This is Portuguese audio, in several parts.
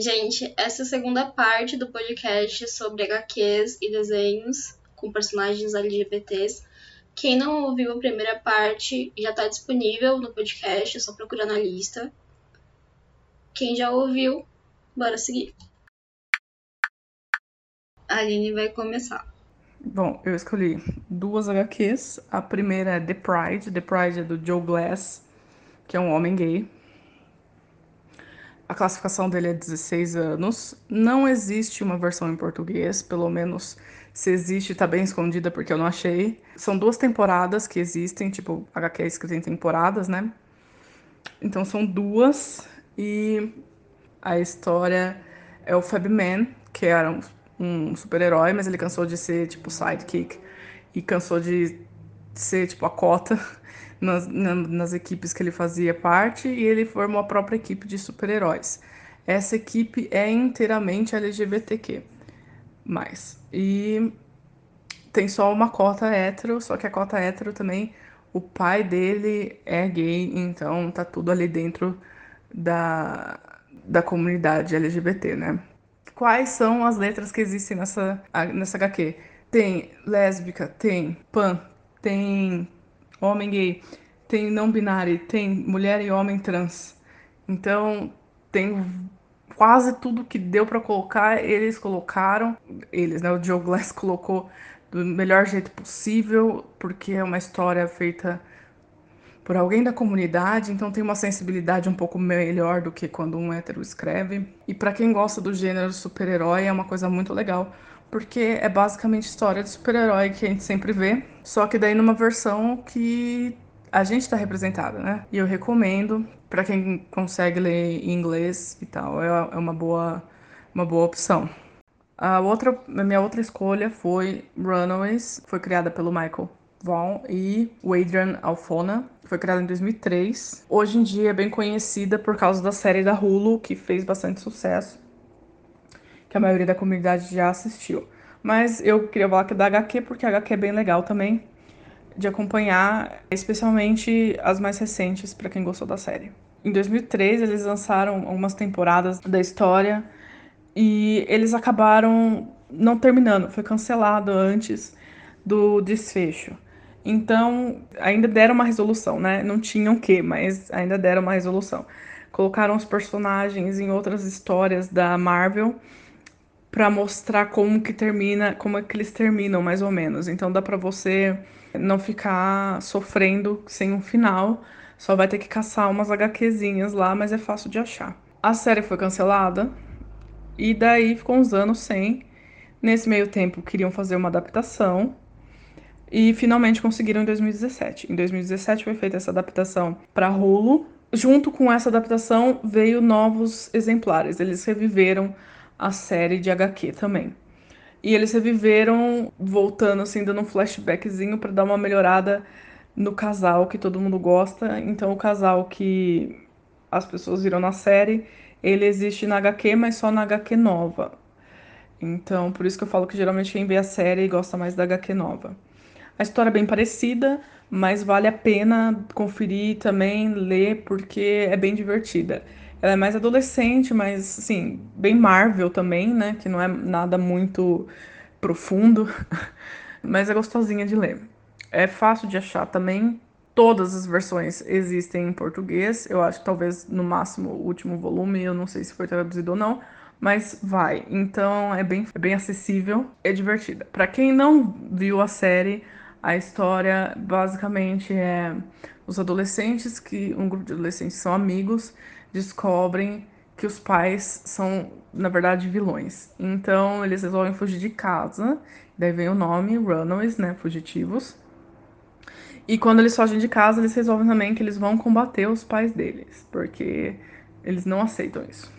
Gente, essa segunda parte do podcast sobre HQs e desenhos com personagens LGBTs. Quem não ouviu a primeira parte já está disponível no podcast, é só procurar na lista. Quem já ouviu, bora seguir. A Aline vai começar. Bom, eu escolhi duas HQs. A primeira é The Pride. The Pride é do Joe Glass, que é um homem gay. A classificação dele é 16 anos. Não existe uma versão em português, pelo menos se existe, tá bem escondida porque eu não achei. São duas temporadas que existem, tipo, HQ é escrita em temporadas, né? Então são duas e a história é o Fab Man, que era um, um super-herói, mas ele cansou de ser, tipo, sidekick e cansou de ser, tipo, a cota nas, nas equipes que ele fazia parte e ele formou a própria equipe de super-heróis. Essa equipe é inteiramente LGBTQ. E tem só uma cota hétero, só que a cota hétero também, o pai dele é gay, então tá tudo ali dentro da, da comunidade LGBT, né? Quais são as letras que existem nessa, nessa HQ? Tem lésbica, tem pan, tem homem gay, tem não binário, tem mulher e homem trans. Então, tem quase tudo que deu para colocar, eles colocaram. Eles, né? O Joe Glass colocou do melhor jeito possível, porque é uma história feita por alguém da comunidade, então tem uma sensibilidade um pouco melhor do que quando um hétero escreve. E para quem gosta do gênero super-herói, é uma coisa muito legal, porque é basicamente história de super-herói que a gente sempre vê, só que daí numa versão que a gente está representada, né? E eu recomendo para quem consegue ler em inglês e tal, é, é uma boa, uma boa opção. A outra, a minha outra escolha foi Runaways, foi criada pelo Michael Vaughn e o Adrian Alfona. Foi criada em 2003. Hoje em dia é bem conhecida por causa da série da Hulu, que fez bastante sucesso que a maioria da comunidade já assistiu. Mas eu queria falar que é da HQ, porque a HQ é bem legal também de acompanhar, especialmente as mais recentes, para quem gostou da série. Em 2003, eles lançaram algumas temporadas da história e eles acabaram não terminando, foi cancelado antes do desfecho. Então, ainda deram uma resolução, né? Não tinham o quê, mas ainda deram uma resolução. Colocaram os personagens em outras histórias da Marvel para mostrar como que termina, como é que eles terminam mais ou menos. Então dá para você não ficar sofrendo sem um final. Só vai ter que caçar umas HQzinhas lá, mas é fácil de achar. A série foi cancelada e daí ficou uns anos sem. Nesse meio tempo queriam fazer uma adaptação e finalmente conseguiram em 2017. Em 2017 foi feita essa adaptação para Hulu. Junto com essa adaptação veio novos exemplares. Eles reviveram a série de HQ também. E eles reviveram voltando assim, dando um flashbackzinho para dar uma melhorada no casal que todo mundo gosta. Então o casal que as pessoas viram na série, ele existe na HQ, mas só na HQ nova. Então, por isso que eu falo que geralmente quem vê a série gosta mais da HQ nova. A história é bem parecida, mas vale a pena conferir também, ler, porque é bem divertida. Ela é mais adolescente, mas assim, bem Marvel também, né? Que não é nada muito profundo, mas é gostosinha de ler. É fácil de achar também. Todas as versões existem em português. Eu acho que talvez no máximo o último volume, eu não sei se foi traduzido ou não, mas vai. Então é bem, é bem acessível, é divertida. Para quem não viu a série, a história basicamente é os adolescentes que um grupo de adolescentes são amigos descobrem que os pais são, na verdade, vilões. Então, eles resolvem fugir de casa. Daí vem o nome, Runaways, né? Fugitivos. E quando eles fogem de casa, eles resolvem também que eles vão combater os pais deles, porque eles não aceitam isso.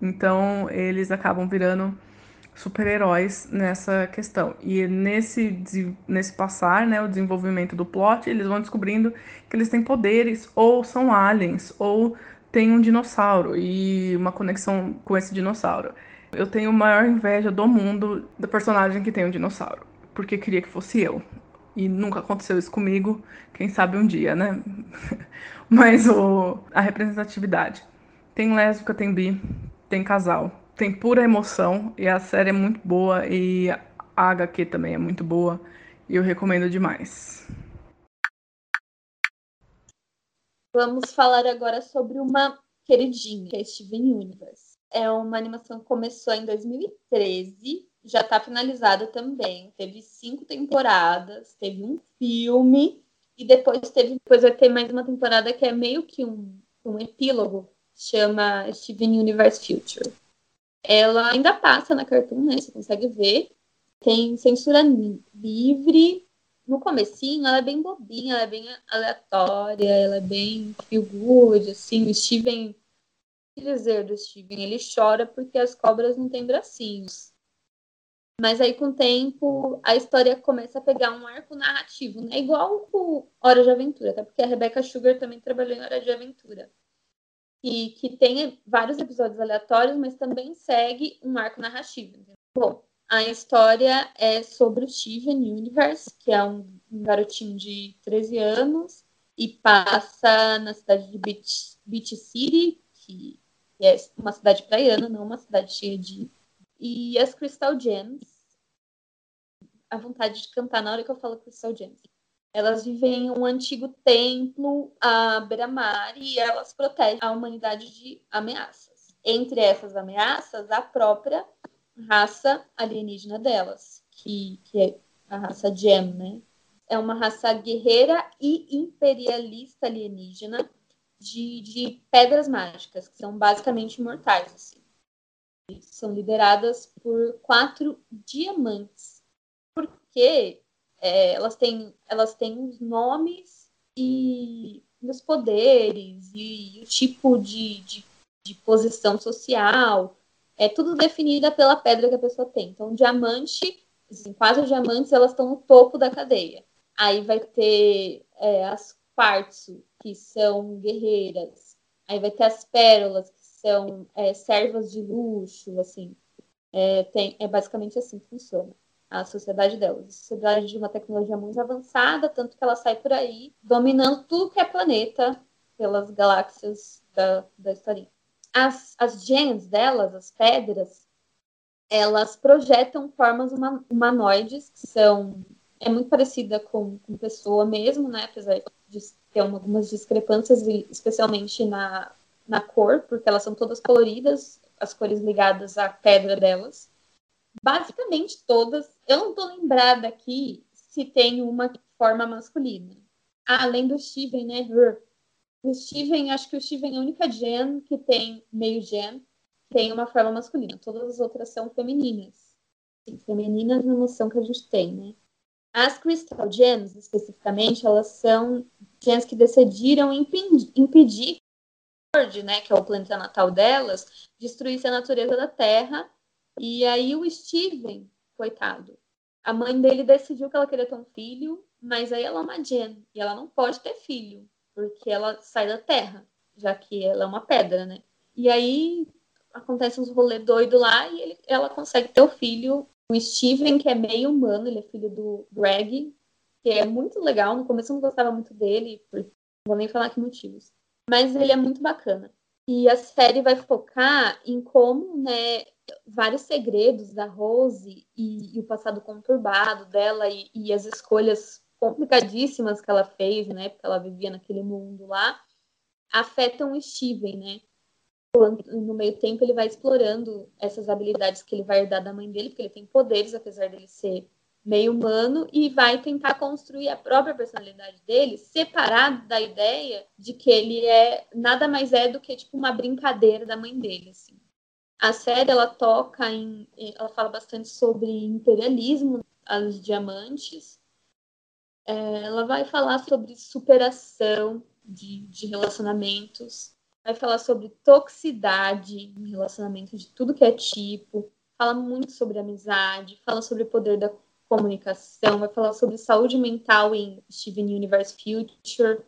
Então, eles acabam virando super-heróis nessa questão. E nesse, nesse passar, né, o desenvolvimento do plot, eles vão descobrindo que eles têm poderes, ou são aliens, ou tem um dinossauro e uma conexão com esse dinossauro. Eu tenho a maior inveja do mundo da personagem que tem um dinossauro, porque queria que fosse eu. E nunca aconteceu isso comigo, quem sabe um dia, né? Mas o, a representatividade. Tem lésbica, tem bi, tem casal. tem pura emoção e a série é muito boa e a HQ também é muito boa e eu recomendo demais. Vamos falar agora sobre uma queridinha, que é Steven Universe. É uma animação que começou em 2013, já está finalizada também. Teve cinco temporadas, teve um filme e depois teve, depois vai ter mais uma temporada que é meio que um, um epílogo, chama Steven Universe Future. Ela ainda passa na Cartoon, né? Você consegue ver. Tem censura livre, no comecinho ela é bem bobinha, ela é bem aleatória, ela é bem feel good, assim, o Steven, dizer do Steven, ele chora porque as cobras não têm bracinhos. Mas aí, com o tempo, a história começa a pegar um arco narrativo, né? Igual o Hora de Aventura, até porque a Rebecca Sugar também trabalhou em Hora de Aventura. E que tem vários episódios aleatórios, mas também segue um arco narrativo. Bom, a história é sobre o Steven Universe, que é um, garotinho de 13 anos e passa na cidade de Beach, Beach City, que é uma cidade praiana, não uma cidade cheia de. E as Crystal Gems, a vontade de cantar na hora que eu falo Crystal Gems. Elas vivem em um antigo templo à beira-mar e elas protegem a humanidade de ameaças. Entre essas ameaças, a própria raça alienígena delas, que, que é a raça Gem, né? É uma raça guerreira e imperialista alienígena de, de pedras mágicas, que são basicamente imortais. Assim. São lideradas por quatro diamantes, porque é, elas, têm, elas têm os nomes e os poderes e o tipo de, de, de posição social é tudo definida pela pedra que a pessoa tem. Então, diamante, assim, quatro diamantes, elas estão no topo da cadeia. Aí vai ter é, as quartzo, que são guerreiras. Aí vai ter as pérolas, que são é, servas de luxo, assim. É, tem, é basicamente assim que funciona a sociedade delas. A sociedade de uma tecnologia muito avançada, tanto que ela sai por aí dominando tudo que é planeta pelas galáxias da, da historinha as, as gems delas, as pedras, elas projetam formas humanoides, que são é muito parecida com, com pessoa mesmo, né? Apesar de ter algumas discrepâncias, especialmente na, na cor, porque elas são todas coloridas, as cores ligadas à pedra delas. Basicamente todas. Eu não tô lembrada aqui se tem uma forma masculina. além do Steven, né? O Steven, acho que o Steven é a única gen que tem meio gen, tem uma forma masculina. Todas as outras são femininas. Sim, femininas na noção que a gente tem, né? As Crystal Gems, especificamente, elas são gens que decidiram impedir, né, que é o planeta natal delas, destruísse a natureza da Terra. E aí o Steven, coitado, a mãe dele decidiu que ela queria ter um filho, mas aí ela é uma gen e ela não pode ter filho porque ela sai da terra, já que ela é uma pedra, né? E aí acontece uns rolê doido lá e ele, ela consegue ter o filho, o Steven, que é meio humano, ele é filho do Greg, que é muito legal. No começo eu não gostava muito dele, por, não vou nem falar que motivos. Mas ele é muito bacana. E a série vai focar em como, né, vários segredos da Rose e, e o passado conturbado dela e, e as escolhas complicadíssimas que ela fez, né? Porque ela vivia naquele mundo lá, afetam o Steven, né? No meio tempo ele vai explorando essas habilidades que ele vai herdar da mãe dele, porque ele tem poderes, apesar dele ser meio humano, e vai tentar construir a própria personalidade dele, separado da ideia de que ele é nada mais é do que tipo uma brincadeira da mãe dele, assim. A série ela toca em, ela fala bastante sobre imperialismo, os diamantes, ela vai falar sobre superação de, de relacionamentos, vai falar sobre toxicidade em relacionamento de tudo que é tipo, fala muito sobre amizade, fala sobre o poder da comunicação, vai falar sobre saúde mental em Steven Universe Future,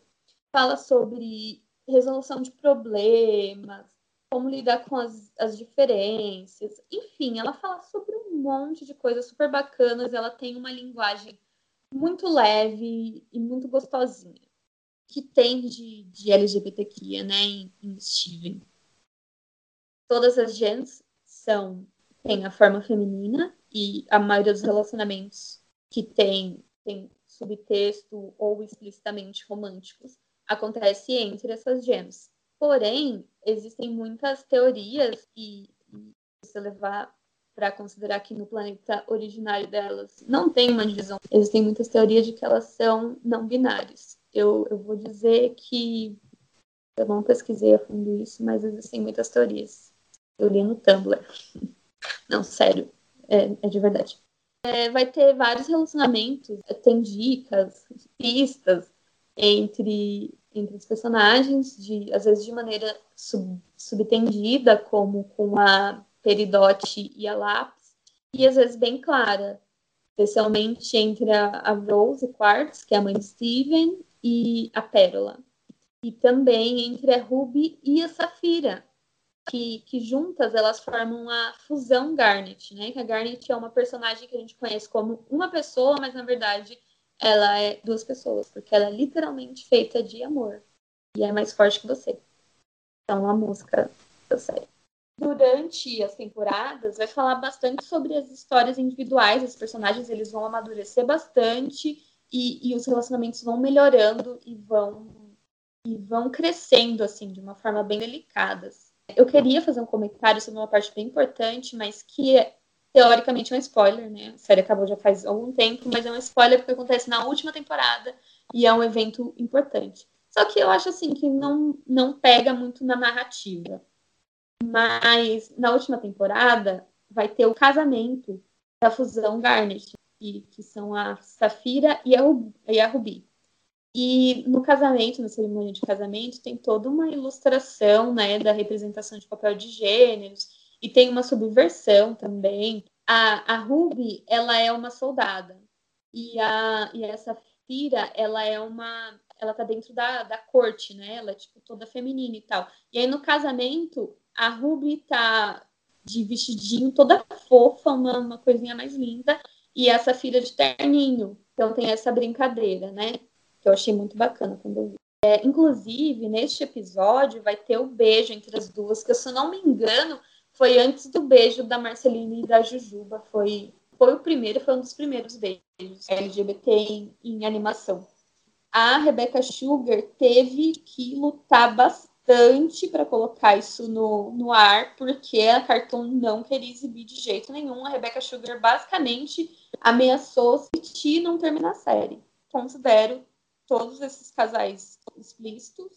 fala sobre resolução de problemas, como lidar com as, as diferenças, enfim, ela fala sobre um monte de coisas super bacanas, ela tem uma linguagem muito leve e muito gostosinha que tem de, de LGBTQIA, né, em, em Steven. Todas as gens animação tem a forma feminina e a maioria dos relacionamentos que tem, tem subtexto ou explicitamente românticos acontece entre essas gems. Porém, existem muitas teorias e, e se levar para considerar que no planeta originário delas não tem uma divisão. Existem muitas teorias de que elas são não binárias. Eu, eu vou dizer que eu não pesquisei a fundo isso, mas existem muitas teorias. Eu li no Tumblr. Não, sério, é, é de verdade. É, vai ter vários relacionamentos, tem dicas, pistas entre, entre os personagens, de, às vezes de maneira sub, subtendida, como com a Peridote e a Lápis, e às vezes bem clara, especialmente entre a, a Rose Quartz, que é a mãe de Steven, e a Pérola. E também entre a Ruby e a Safira, que, que juntas elas formam a fusão Garnet, né? Que a Garnet é uma personagem que a gente conhece como uma pessoa, mas na verdade ela é duas pessoas, porque ela é literalmente feita de amor. E é mais forte que você. Então a música da série. Durante as temporadas, vai falar bastante sobre as histórias individuais, os personagens eles vão amadurecer bastante e, e os relacionamentos vão melhorando e vão e vão crescendo assim de uma forma bem delicada. Eu queria fazer um comentário sobre uma parte bem importante, mas que é, teoricamente é um spoiler, né? A série acabou já faz algum tempo, mas é um spoiler porque acontece na última temporada e é um evento importante. Só que eu acho assim que não, não pega muito na narrativa. Mas na última temporada vai ter o casamento da fusão Garnet, que, que são a Safira e a, e a Ruby. E no casamento, na cerimônia de casamento, tem toda uma ilustração né, da representação de papel de gêneros e tem uma subversão também. A, a Ruby, ela é uma soldada e a, e essa Fira, ela é uma ela tá dentro da, da corte, né? Ela é tipo toda feminina e tal. E aí no casamento, a Ruby tá de vestidinho, toda fofa, uma, uma coisinha mais linda, e essa filha de terninho. Então tem essa brincadeira, né? que eu achei muito bacana quando eu vi. É, inclusive, neste episódio vai ter o beijo entre as duas, que se eu não me engano, foi antes do beijo da Marcelina e da Jujuba. Foi, foi o primeiro, foi um dos primeiros beijos LGBT em, em animação. A Rebecca Sugar teve que lutar bastante para colocar isso no, no ar, porque a Cartoon não queria exibir de jeito nenhum. A Rebecca Sugar basicamente ameaçou se não terminar a série. Considero todos esses casais explícitos,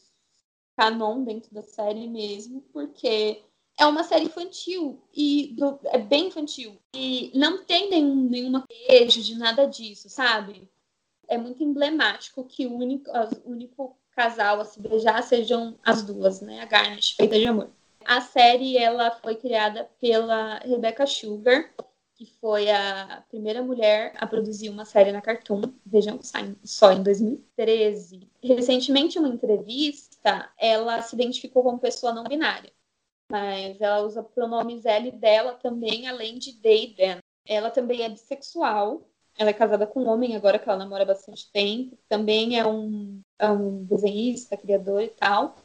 canon dentro da série mesmo, porque é uma série infantil e do, é bem infantil e não tem nenhum nenhuma beijo de nada disso, sabe? É muito emblemático que o único, o único casal a se beijar sejam as duas, né? A Garnet, feita de amor. A série ela foi criada pela Rebecca Sugar, que foi a primeira mulher a produzir uma série na Cartoon, vejam só em 2013. Recentemente, em uma entrevista, ela se identificou como pessoa não binária, mas ela usa pronomes e dela também, além de they, them. Ela também é bissexual, ela é casada com um homem agora que ela namora há bastante tempo, também é um, um desenhista, criador e tal.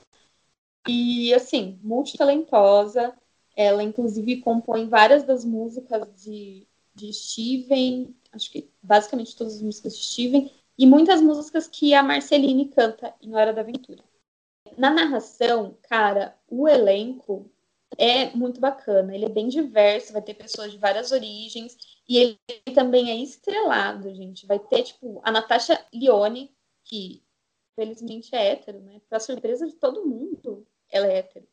E, assim, multitalentosa, ela, inclusive, compõe várias das músicas de, de Steven, acho que basicamente todas as músicas de Steven, e muitas músicas que a Marceline canta em Hora da Aventura. Na narração, cara, o elenco é muito bacana, ele é bem diverso, vai ter pessoas de várias origens, e ele também é estrelado, gente. Vai ter, tipo, a Natasha Lione, que felizmente é hétero, né? Pra surpresa de todo mundo, ela é hétero.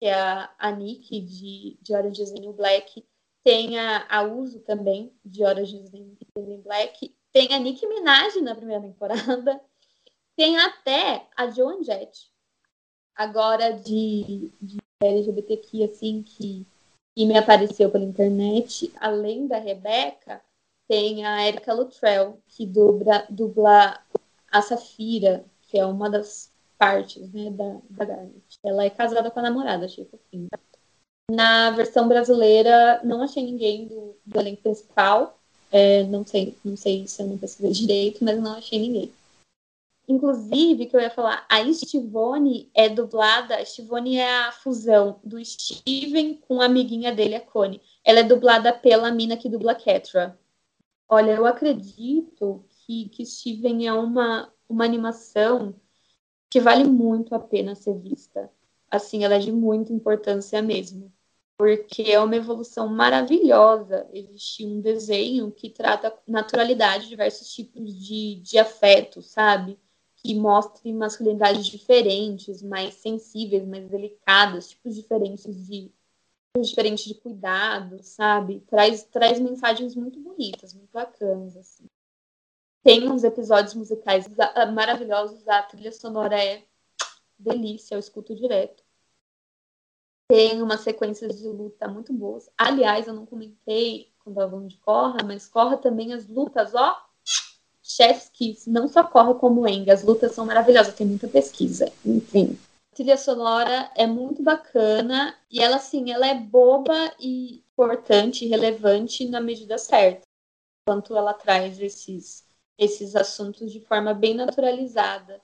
Que a, a Nick de, de Orange is the New Black, tem a, a Uso também, de Orange is the New Black, tem a Nick Minaj na primeira temporada, tem até a Joan Jett, agora de, de LGBTQ, assim, que, que me apareceu pela internet, além da Rebeca, tem a Erika Luttrell, que dubla, dubla a Safira, que é uma das partes né, da, da Garnet. Ela é casada com a namorada, achei fofinho. Na versão brasileira, não achei ninguém do, do elenco principal. É, não sei, não sei se eu não pesquisei direito, mas não achei ninguém. Inclusive, que eu ia falar, a Estivone é dublada, a é a fusão do Steven com a amiguinha dele, a Connie. Ela é dublada pela mina que dubla Ketra. Olha, eu acredito que, que Steven é uma, uma animação que vale muito a pena ser vista. Assim, ela é de muita importância mesmo porque é uma evolução maravilhosa. Existe um desenho que trata naturalidade, diversos tipos de, de afeto, sabe? Que mostre masculinidades diferentes, mais sensíveis, mais delicadas, tipos diferentes de diferentes de cuidado, sabe? Traz, traz mensagens muito bonitas, muito bacanas, assim. Tem uns episódios musicais maravilhosos, a trilha sonora é delícia, eu escuto direto. Tem umas sequências de luta muito boas. Aliás, eu não comentei quando falando de Corra, mas Corra também as lutas, ó, chef's kiss. Não só Corra como Eng, as lutas são maravilhosas, tem muita pesquisa. Enfim, a trilha sonora é muito bacana e ela, assim, ela é boba e importante, relevante na medida certa. Quanto ela traz esses, esses assuntos de forma bem naturalizada.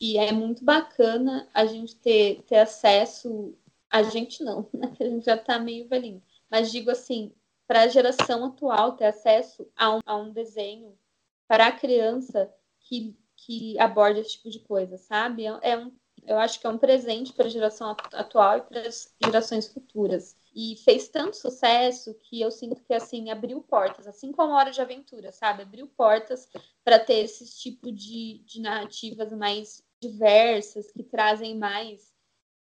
E é muito bacana a gente ter, ter acesso a gente não, né? A gente já está meio velhinho. Mas digo assim, para a geração atual ter acesso a um, a um desenho para a criança que, que aborda esse tipo de coisa, sabe? É, é um, eu acho que é um presente para a geração atual e para as gerações futuras. E fez tanto sucesso que eu sinto que assim abriu portas, assim como a Hora de Aventura, sabe? Abriu portas para ter esse tipo de, de narrativas mais diversas, que trazem mais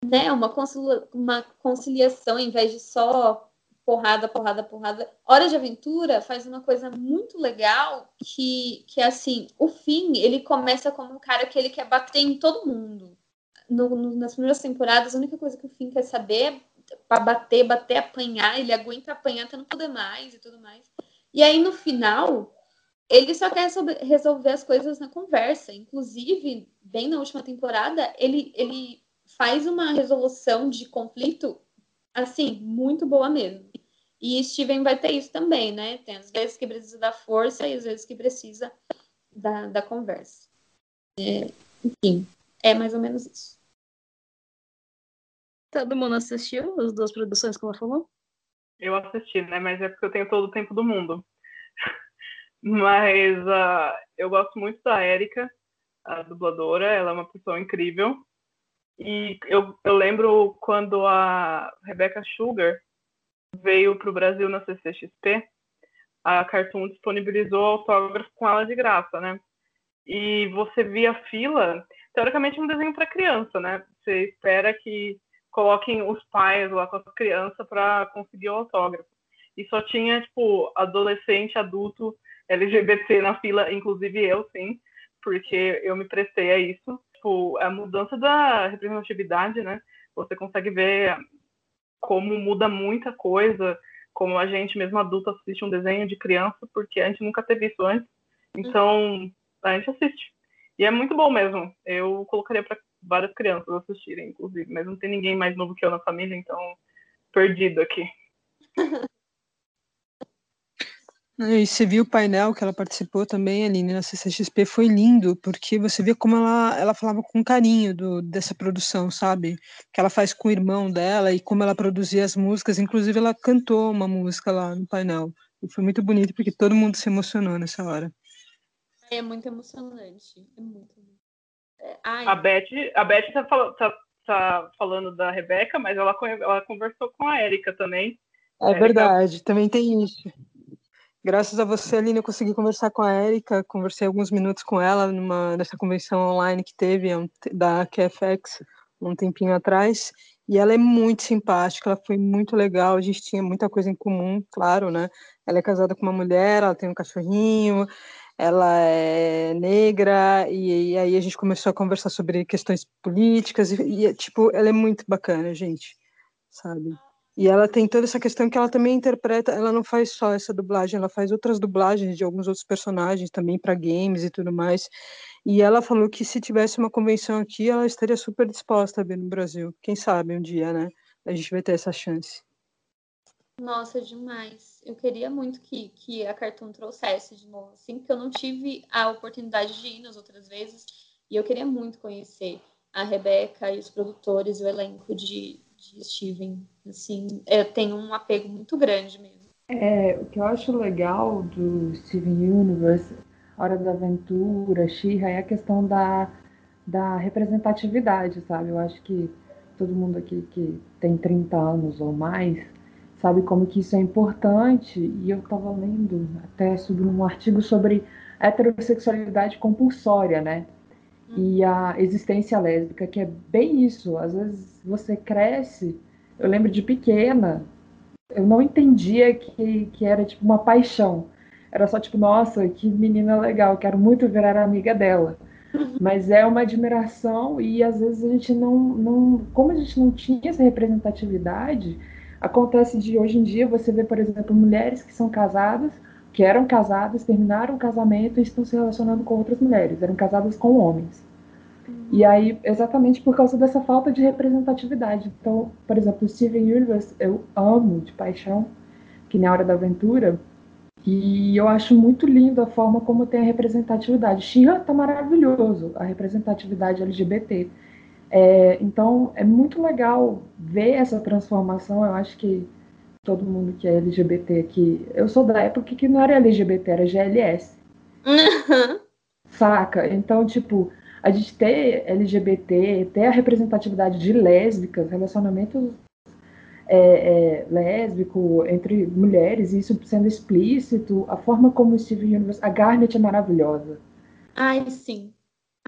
né, uma, concilia uma conciliação em vez de só porrada, porrada, porrada. Hora de Aventura faz uma coisa muito legal que, que assim, o fim, ele começa como um cara que ele quer bater em todo mundo. No, no, nas primeiras temporadas, a única coisa que o fim quer saber para bater, bater, apanhar, ele aguenta apanhar até não poder mais e tudo mais. E aí, no final, ele só quer resolver as coisas na conversa. Inclusive, bem na última temporada, ele, ele faz uma resolução de conflito, assim, muito boa mesmo. E Steven vai ter isso também, né? Tem às vezes que precisa da força e às vezes que precisa da, da conversa. É, enfim, é mais ou menos isso. Todo mundo assistiu as duas produções que ela falou? Eu assisti, né? Mas é porque eu tenho todo o tempo do mundo. Mas uh, eu gosto muito da Erika, a dubladora. Ela é uma pessoa incrível. E eu, eu lembro quando a Rebecca Sugar veio para o Brasil na CCXP, a Cartoon disponibilizou autógrafo com ela de graça, né? E você via fila, teoricamente um desenho para criança, né? Você espera que coloquem os pais lá com as crianças para conseguir o autógrafo. E só tinha, tipo, adolescente, adulto, LGBT na fila, inclusive eu, sim, porque eu me prestei a isso tipo, a mudança da representatividade, né? Você consegue ver como muda muita coisa, como a gente mesmo adulto assiste um desenho de criança, porque a gente nunca teve isso antes. Então, a gente assiste. E é muito bom mesmo. Eu colocaria para várias crianças assistirem, inclusive, mas não tem ninguém mais novo que eu na família, então perdido aqui. E você viu o painel que ela participou também, Aline, na CCXP, foi lindo, porque você vê como ela, ela falava com carinho do, dessa produção, sabe? Que ela faz com o irmão dela e como ela produzia as músicas, inclusive ela cantou uma música lá no painel. E foi muito bonito, porque todo mundo se emocionou nessa hora. É muito emocionante, é muito. É, a Beth, a Beth tá, tá, tá, falando da Rebeca, mas ela, ela conversou com a Érica também. É verdade, também tem isso. Graças a você, Aline, eu consegui conversar com a Erika, conversei alguns minutos com ela numa, nessa convenção online que teve da QFX um tempinho atrás, e ela é muito simpática, ela foi muito legal, a gente tinha muita coisa em comum, claro, né? Ela é casada com uma mulher, ela tem um cachorrinho, ela é negra, e, e aí a gente começou a conversar sobre questões políticas, e, e tipo, ela é muito bacana, gente, sabe? E ela tem toda essa questão que ela também interpreta, ela não faz só essa dublagem, ela faz outras dublagens de alguns outros personagens também para games e tudo mais. E ela falou que se tivesse uma convenção aqui, ela estaria super disposta a vir no Brasil. Quem sabe um dia, né? A gente vai ter essa chance. Nossa, demais. Eu queria muito que, que a Cartoon trouxesse de novo, assim, porque eu não tive a oportunidade de ir nas outras vezes. E eu queria muito conhecer a Rebeca e os produtores, o elenco de, de Steven. Assim, eu tenho um apego muito grande mesmo. É, o que eu acho legal do Steven Universe, Hora da Aventura, She-Ra, é a questão da, da representatividade, sabe? Eu acho que todo mundo aqui que tem 30 anos ou mais sabe como que isso é importante. E eu estava lendo até sobre um artigo sobre heterossexualidade compulsória, né? E a existência lésbica, que é bem isso. Às vezes você cresce. Eu lembro de pequena, eu não entendia que, que era tipo uma paixão. Era só tipo, nossa, que menina legal, quero muito virar amiga dela. Mas é uma admiração e às vezes a gente não, não. Como a gente não tinha essa representatividade, acontece de hoje em dia você vê, por exemplo, mulheres que são casadas, que eram casadas, terminaram o casamento e estão se relacionando com outras mulheres, eram casadas com homens. E aí, exatamente por causa dessa falta de representatividade. Então, por exemplo, Steven Universe eu amo de paixão, que nem a Hora da Aventura, e eu acho muito lindo a forma como tem a representatividade. Xirra tá maravilhoso, a representatividade LGBT. É, então, é muito legal ver essa transformação. Eu acho que todo mundo que é LGBT aqui. Eu sou da época que não era LGBT, era GLS. Saca? Então, tipo, a gente ter LGBT, ter a representatividade de lésbicas, relacionamentos é, é, lésbico entre mulheres, isso sendo explícito, a forma como o Steven Universe, a Garnet é maravilhosa. Ai, sim.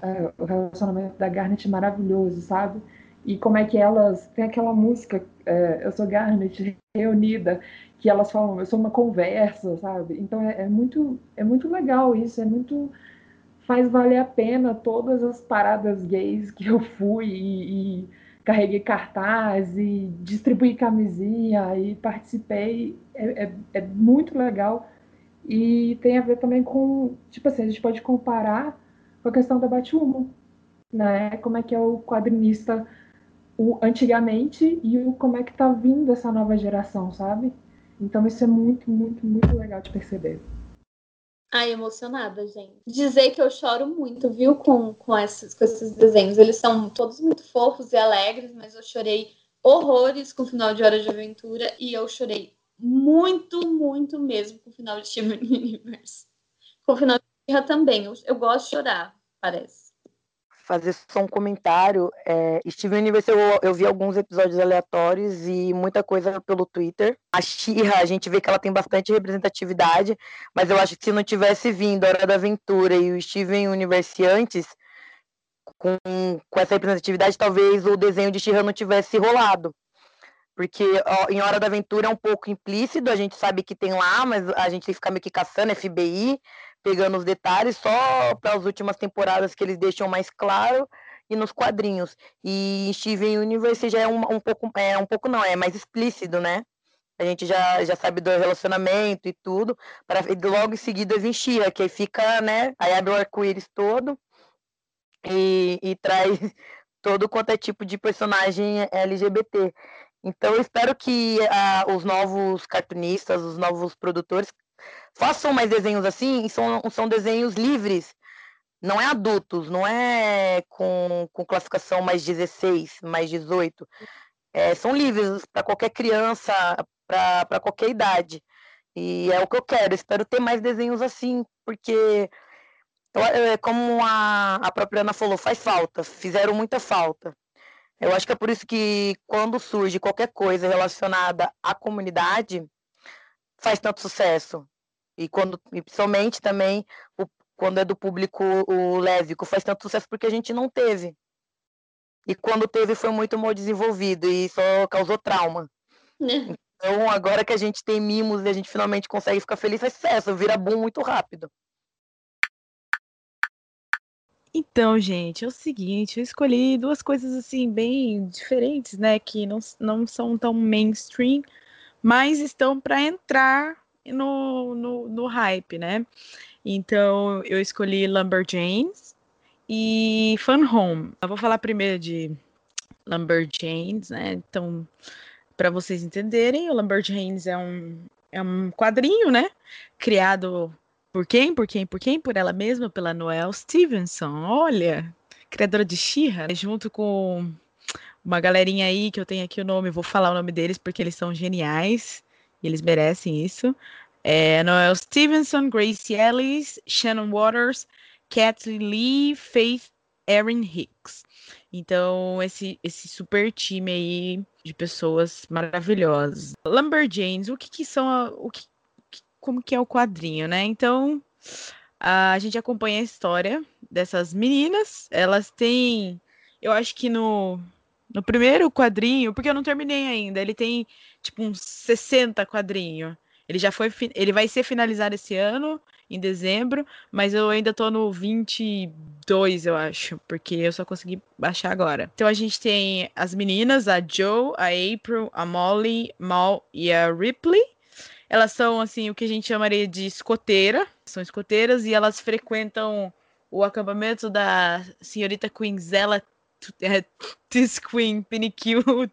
É, o relacionamento da Garnet maravilhoso, sabe? E como é que elas. Tem aquela música, é, Eu Sou Garnet, reunida, que elas falam, eu sou uma conversa, sabe? Então é, é, muito, é muito legal isso, é muito faz valer a pena todas as paradas gays que eu fui e, e carreguei cartaz e distribuí camisinha e participei. É, é, é, muito legal. E tem a ver também com, tipo assim, a gente pode comparar com a questão da Batwoman, né? Como é que é o quadrinista o, antigamente e o, como é que tá vindo essa nova geração, sabe? Então isso é muito, muito, muito legal de perceber. Ai, emocionada, gente. Dizer que eu choro muito, viu, com, com, esses, com esses desenhos. Eles são todos muito fofos e alegres, mas eu chorei horrores com o final de Hora de Aventura e eu chorei muito, muito mesmo com o final de Steven Universe. Com o final de também. Eu, eu gosto de chorar, parece fazer só um comentário. É, Steven Universe, eu, eu vi alguns episódios aleatórios e muita coisa pelo Twitter. A Shira, a gente vê que ela tem bastante representatividade, mas eu acho que se não tivesse vindo a Hora da Aventura e o Steven Universe antes, com, com essa representatividade, talvez o desenho de Shira não tivesse rolado. Porque ó, em Hora da Aventura é um pouco implícito, a gente sabe que tem lá, mas a gente ficar meio que caçando FBI, pegando os detalhes só para as últimas temporadas que eles deixam mais claro e nos quadrinhos. E Steven Universe já é um, um pouco, é um pouco não, é mais explícito, né? A gente já, já sabe do relacionamento e tudo, para logo em seguida vir Shira, que aí fica, né? Aí abre o arco-íris todo e, e traz todo quanto é tipo de personagem LGBT. Então eu espero que uh, os novos cartunistas, os novos produtores façam mais desenhos assim, e são, são desenhos livres, não é adultos, não é com, com classificação mais 16, mais 18. É, são livres para qualquer criança, para qualquer idade. E é o que eu quero, espero ter mais desenhos assim, porque, é, como a, a própria Ana falou, faz falta, fizeram muita falta. Eu acho que é por isso que quando surge qualquer coisa relacionada à comunidade, faz tanto sucesso. E quando, e principalmente também, o, quando é do público o lésbico, faz tanto sucesso porque a gente não teve. E quando teve foi muito mal desenvolvido e só causou trauma. Então, agora que a gente tem mimos e a gente finalmente consegue ficar feliz, faz sucesso, vira boom muito rápido. Então, gente, é o seguinte, eu escolhi duas coisas assim bem diferentes, né, que não, não são tão mainstream, mas estão para entrar no, no, no hype, né? Então eu escolhi Lumberjanes e Fun Home. Eu vou falar primeiro de Lumberjanes, né? Então, para vocês entenderem, o Lumberjanes é um, é um quadrinho, né? Criado por quem? Por quem? Por quem? Por ela mesma, pela Noelle Stevenson. Olha, criadora de She-Ra, junto com uma galerinha aí que eu tenho aqui o nome, vou falar o nome deles porque eles são geniais e eles merecem isso. É, Noel Stevenson, Grace Ellis, Shannon Waters, Kathleen Lee, Faith Erin Hicks. Então, esse, esse super time aí de pessoas maravilhosas. Lumberjanes, o que, que são, o que, como que é o quadrinho, né? Então, a gente acompanha a história dessas meninas. Elas têm, eu acho que no, no primeiro quadrinho, porque eu não terminei ainda, ele tem tipo uns 60 quadrinhos. Ele já foi, ele vai ser finalizado esse ano, em dezembro, mas eu ainda tô no 22, eu acho, porque eu só consegui baixar agora. Então a gente tem as meninas, a Joe, a April, a Molly, Mal e a Ripley. Elas são assim o que a gente chamaria de escoteira, são escoteiras e elas frequentam o acampamento da senhorita Queenzella é, Tis Queen Piniquil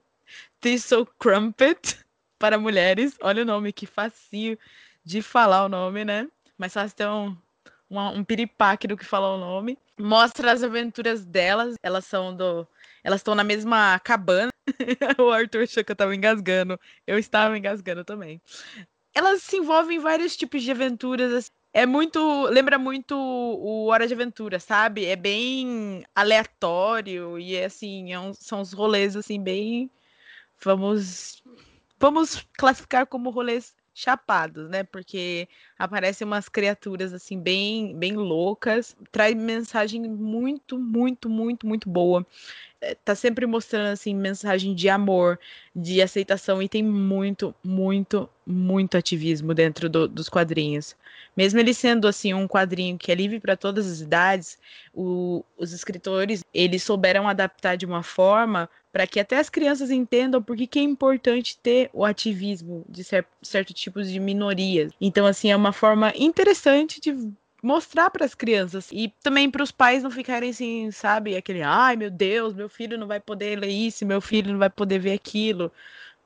Thistle Crumpet para mulheres. Olha o nome, que facinho de falar o nome, né? Mas fácil ter um, um, piripaque do que falar o nome. Mostra as aventuras delas. Elas são do. Elas estão na mesma cabana. o Arthur achou que eu tava engasgando. Eu estava engasgando também. Elas se envolvem em vários tipos de aventuras. É muito. Lembra muito o Hora de Aventura, sabe? É bem aleatório e é assim, é um, são os rolês assim, bem. Vamos. Vamos classificar como rolês chapados, né? Porque aparecem umas criaturas assim bem, bem loucas, traz mensagem muito, muito, muito, muito boa. É, tá sempre mostrando assim mensagem de amor, de aceitação e tem muito, muito, muito ativismo dentro do, dos quadrinhos. Mesmo ele sendo assim um quadrinho que é livre para todas as idades, o, os escritores eles souberam adaptar de uma forma para que até as crianças entendam por que, é importante ter o ativismo de cer certos tipos de minorias. Então, assim, é uma forma interessante de mostrar para as crianças e também para os pais não ficarem assim, sabe, aquele, ai meu Deus, meu filho não vai poder ler isso, meu filho não vai poder ver aquilo.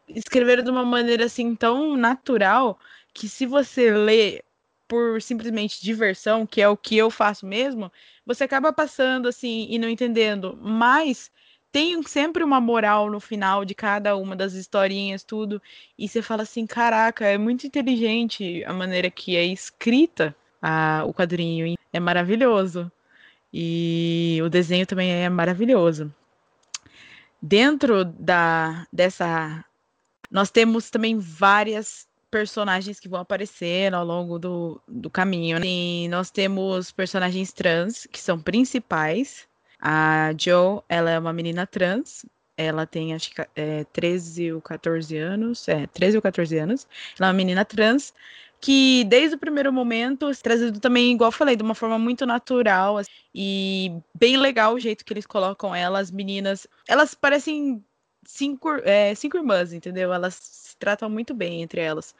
Escrever de uma maneira assim tão natural que se você lê por simplesmente diversão, que é o que eu faço mesmo, você acaba passando assim e não entendendo. Mas tem sempre uma moral no final de cada uma das historinhas, tudo. E você fala assim: caraca, é muito inteligente a maneira que é escrita a, o quadrinho. É maravilhoso. E o desenho também é maravilhoso. Dentro da, dessa. Nós temos também várias personagens que vão aparecer ao longo do, do caminho. Né? E nós temos personagens trans, que são principais, a Jo, ela é uma menina trans, ela tem acho que é, 13 ou 14 anos, é, 13 ou 14 anos. Ela é uma menina trans que desde o primeiro momento, trazido também, igual falei, de uma forma muito natural assim, e bem legal o jeito que eles colocam ela, as meninas, elas parecem cinco, é, cinco irmãs, entendeu? Elas se tratam muito bem entre elas.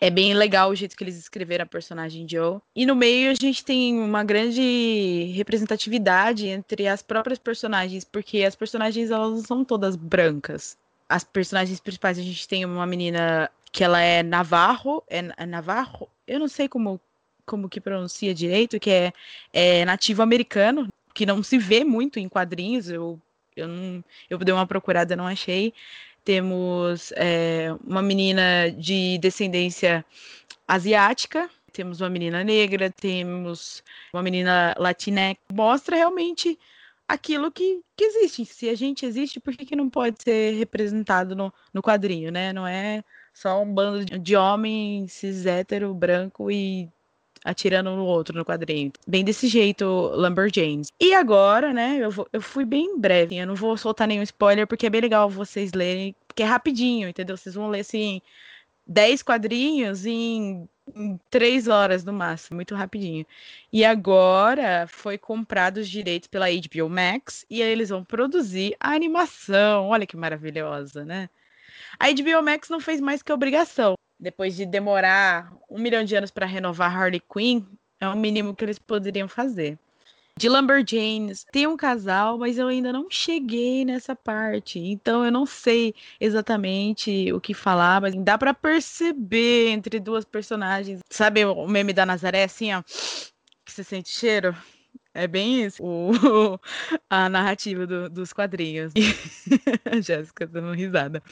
É bem legal o jeito que eles escreveram a personagem Joe. E no meio a gente tem uma grande representatividade entre as próprias personagens, porque as personagens elas não são todas brancas. As personagens principais a gente tem uma menina que ela é Navarro, é, é Navarro, eu não sei como como que pronuncia direito, que é, é nativo americano, que não se vê muito em quadrinhos. Eu eu não, eu dei uma procurada, não achei temos é, uma menina de descendência asiática, temos uma menina negra, temos uma menina latina. Mostra realmente aquilo que, que existe. Se a gente existe, por que, que não pode ser representado no, no quadrinho, né? Não é só um bando de homens cis hétero, branco e atirando no outro no quadrinho. Bem desse jeito, Lumberjanes. E agora, né, eu, vou, eu fui bem breve, eu não vou soltar nenhum spoiler, porque é bem legal vocês lerem, porque é rapidinho, entendeu? Vocês vão ler, assim, 10 quadrinhos em, em 3 horas no máximo, muito rapidinho. E agora foi comprado os direitos pela HBO Max, e aí eles vão produzir a animação, olha que maravilhosa, né? A HBO Max não fez mais que obrigação depois de demorar um milhão de anos para renovar Harley Quinn, é o mínimo que eles poderiam fazer. De Lumberjanes, tem um casal, mas eu ainda não cheguei nessa parte. Então eu não sei exatamente o que falar, mas dá para perceber entre duas personagens. Sabe o meme da Nazaré assim, ó, que você sente cheiro? É bem isso, o, a narrativa do, dos quadrinhos. Jéssica dando risada.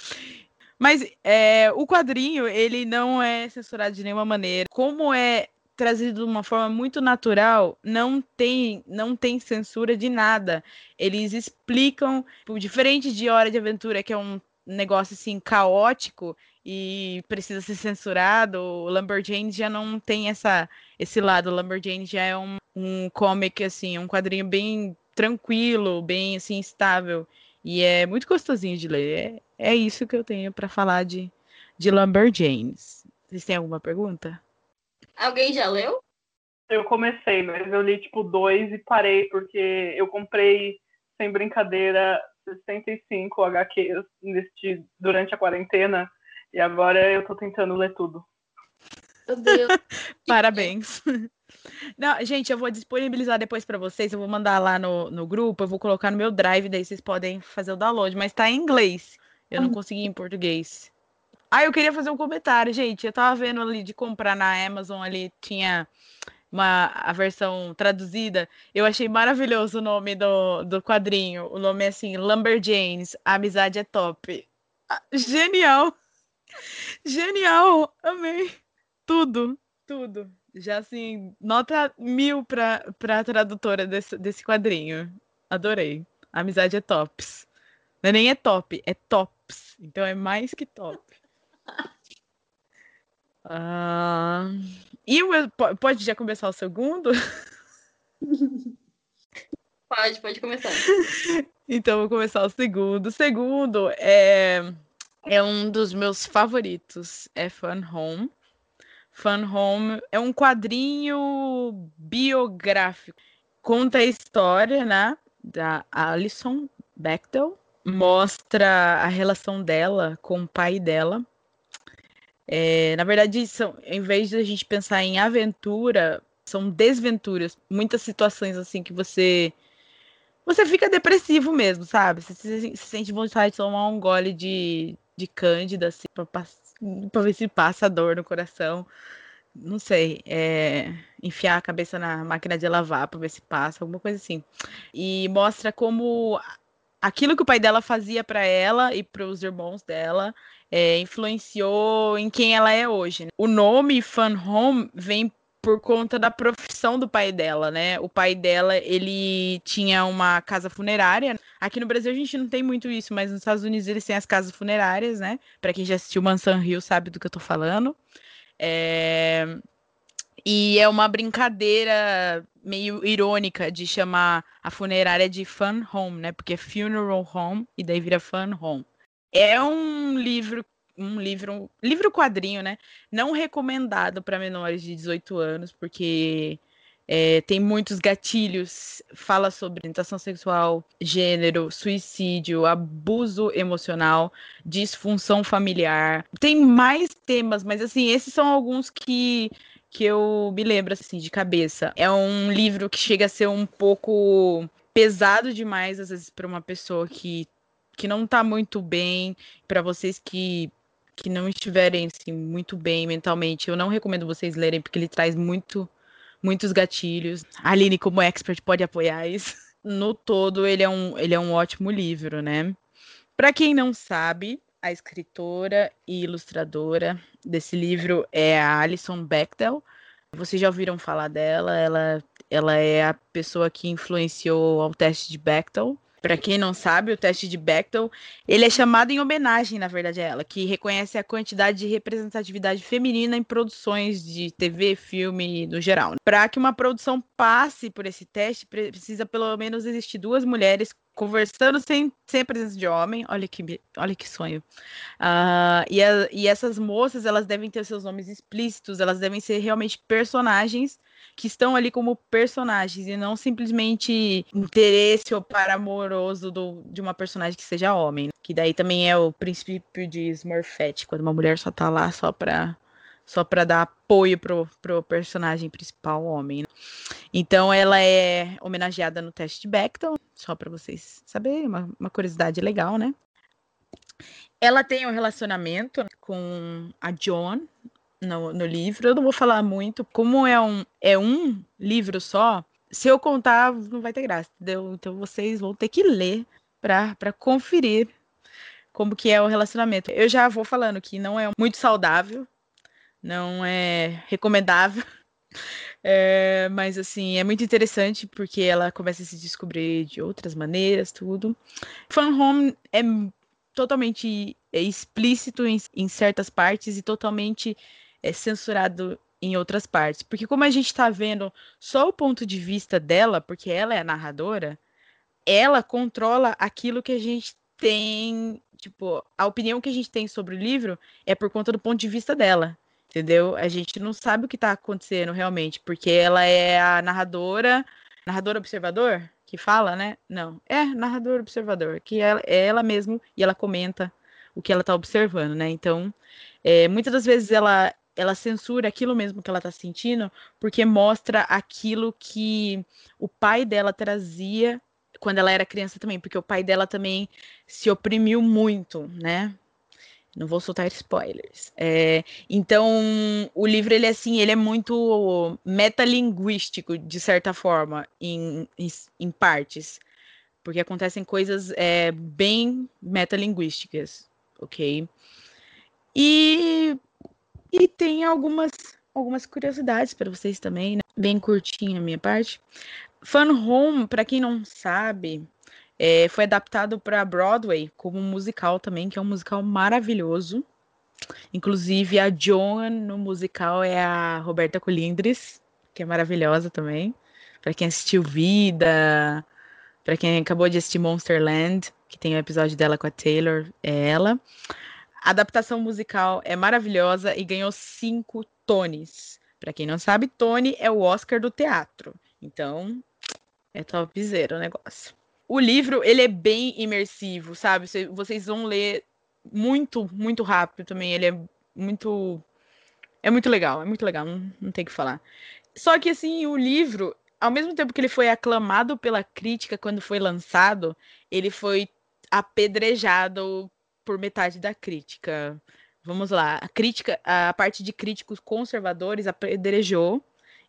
Mas é, o quadrinho, ele não é censurado de nenhuma maneira. Como é trazido de uma forma muito natural, não tem, não tem censura de nada. Eles explicam, tipo, diferente de Hora de Aventura, que é um negócio assim caótico e precisa ser censurado, o Lumberjane já não tem essa esse lado. O Lumberjane já é um, um comic assim, um quadrinho bem tranquilo, bem assim estável. E é muito gostosinho de ler. É, é isso que eu tenho para falar de, de Lumberjanes. Vocês têm alguma pergunta? Alguém já leu? Eu comecei, mas eu li tipo dois e parei, porque eu comprei, sem brincadeira, 65 HQs neste, durante a quarentena. E agora eu tô tentando ler tudo. Meu Deus. Parabéns. Não, gente, eu vou disponibilizar depois para vocês. Eu vou mandar lá no, no grupo. Eu vou colocar no meu drive, daí vocês podem fazer o download. Mas tá em inglês. Eu não consegui em português. Ah, eu queria fazer um comentário, gente. Eu tava vendo ali de comprar na Amazon ali, tinha uma, a versão traduzida. Eu achei maravilhoso o nome do, do quadrinho. O nome é assim, Lumberjanes, a amizade é top. Ah, genial! Genial! Amei! Tudo, tudo já assim, nota mil pra, pra tradutora desse, desse quadrinho. Adorei. A amizade é tops. Não é nem é top, é tops. Então é mais que top. Uh... E o, pode já começar o segundo? Pode, pode começar. então vou começar o segundo. O segundo é, é um dos meus favoritos. É Fun Home. Fun Home é um quadrinho biográfico. Conta a história, né, da Alison Bechdel. Mostra a relação dela com o pai dela. É, na verdade, são, em vez de a gente pensar em aventura, são desventuras. Muitas situações assim que você você fica depressivo mesmo, sabe? Você se, se sente vontade de tomar um gole de, de cândida, assim, pra, pra ver se passa a dor no coração. Não sei, é, enfiar a cabeça na máquina de lavar para ver se passa, alguma coisa assim. E mostra como aquilo que o pai dela fazia para ela e para os irmãos dela é, influenciou em quem ela é hoje. Né? O nome Fun Home vem por conta da profissão do pai dela, né? O pai dela, ele tinha uma casa funerária. Aqui no Brasil a gente não tem muito isso, mas nos Estados Unidos eles têm as casas funerárias, né? Para quem já assistiu Mansão Rio sabe do que eu tô falando. É... E é uma brincadeira meio irônica de chamar a funerária de Fun Home, né? Porque é Funeral Home e daí vira Fun Home. É um livro um livro, livro quadrinho, né? Não recomendado para menores de 18 anos, porque é, tem muitos gatilhos, fala sobre orientação sexual, gênero, suicídio, abuso emocional, disfunção familiar. Tem mais temas, mas assim, esses são alguns que que eu me lembro assim de cabeça. É um livro que chega a ser um pouco pesado demais às vezes para uma pessoa que que não tá muito bem, para vocês que que não estiverem assim, muito bem mentalmente, eu não recomendo vocês lerem, porque ele traz muito, muitos gatilhos. A Aline, como expert, pode apoiar isso. No todo, ele é um, ele é um ótimo livro, né? Para quem não sabe, a escritora e ilustradora desse livro é a Alison Bechdel. Vocês já ouviram falar dela? Ela, ela é a pessoa que influenciou ao teste de Bechdel. Para quem não sabe, o teste de Bechdel, ele é chamado em homenagem, na verdade, a ela, que reconhece a quantidade de representatividade feminina em produções de TV, filme, no geral. Para que uma produção passe por esse teste, precisa pelo menos existir duas mulheres conversando sem, sem a presença de homem. Olha que, olha que sonho. Uh, e, a, e essas moças, elas devem ter seus nomes explícitos, elas devem ser realmente personagens que estão ali como personagens e não simplesmente interesse ou par amoroso do, de uma personagem que seja homem. Né? Que daí também é o princípio de Smurfette, quando uma mulher só tá lá só pra, só pra dar apoio pro, pro personagem principal, homem. Né? Então ela é homenageada no teste de Bechdel, só para vocês saberem, uma, uma curiosidade legal, né? Ela tem um relacionamento com a John, no, no livro. Eu não vou falar muito. Como é um, é um livro só, se eu contar, não vai ter graça, entendeu? Então vocês vão ter que ler para conferir como que é o relacionamento. Eu já vou falando que não é muito saudável, não é recomendável, é, mas assim, é muito interessante porque ela começa a se descobrir de outras maneiras, tudo. Fun Home é totalmente explícito em, em certas partes e totalmente é, censurado em outras partes. Porque como a gente está vendo só o ponto de vista dela, porque ela é a narradora, ela controla aquilo que a gente tem, tipo, a opinião que a gente tem sobre o livro é por conta do ponto de vista dela, entendeu? A gente não sabe o que está acontecendo realmente, porque ela é a narradora, narradora observador, que fala, né? Não, é narrador observador, que é, é ela mesmo e ela comenta o que ela está observando, né? Então, é, muitas das vezes ela ela censura aquilo mesmo que ela está sentindo, porque mostra aquilo que o pai dela trazia quando ela era criança também, porque o pai dela também se oprimiu muito, né? Não vou soltar spoilers. É, então, o livro, ele é assim, ele é muito metalinguístico, de certa forma, em, em, em partes. Porque acontecem coisas é, bem metalinguísticas, ok? E, e tem algumas, algumas curiosidades para vocês também, né? Bem curtinho a minha parte. Fun Home, para quem não sabe, é, foi adaptado para Broadway como um musical também, que é um musical maravilhoso. Inclusive, a Joan no musical é a Roberta Colindres, que é maravilhosa também. Para quem assistiu Vida, para quem acabou de assistir Monsterland, que tem o um episódio dela com a Taylor, é ela. A adaptação musical é maravilhosa e ganhou cinco Tonys. Para quem não sabe, Tony é o Oscar do teatro. Então, é topzera o negócio. O livro, ele é bem imersivo, sabe? Vocês vão ler muito, muito rápido também. Ele é muito. É muito legal, é muito legal, não, não tem o que falar. Só que, assim, o livro, ao mesmo tempo que ele foi aclamado pela crítica quando foi lançado, ele foi apedrejado por metade da crítica. Vamos lá, a crítica, a parte de críticos conservadores apedrejou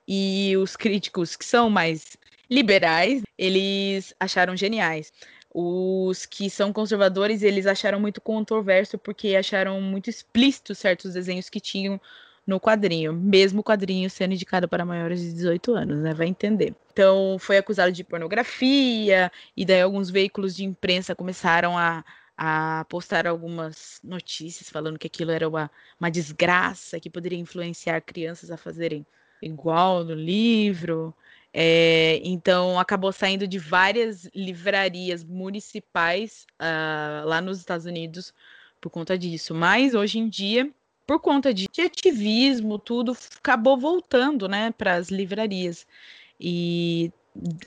e os críticos que são mais liberais, eles acharam geniais. Os que são conservadores, eles acharam muito controverso porque acharam muito explícito certos desenhos que tinham no quadrinho, mesmo o quadrinho sendo indicado para maiores de 18 anos, né? Vai entender. Então, foi acusado de pornografia, e daí alguns veículos de imprensa começaram a, a postar algumas notícias falando que aquilo era uma, uma desgraça, que poderia influenciar crianças a fazerem igual no livro. É, então, acabou saindo de várias livrarias municipais uh, lá nos Estados Unidos por conta disso. Mas hoje em dia, por conta de, ativismo, tudo acabou voltando, né, para as livrarias. E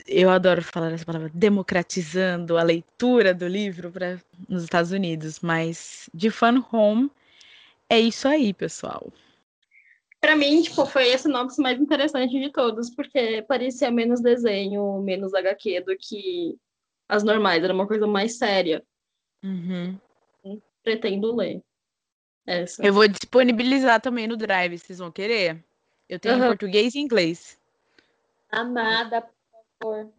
eu adoro falar essa palavra, democratizando a leitura do livro para nos Estados Unidos. Mas de Fun Home é isso aí, pessoal. Pra mim, tipo, foi esse sinopse mais interessante de todos, porque parecia menos desenho, menos HQ do que as normais. Era uma coisa mais séria. Uhum. Pretendo ler. Essa. Eu vou disponibilizar também no Drive, vocês vão querer? Eu tenho uhum. em português e inglês. Amada, por favor.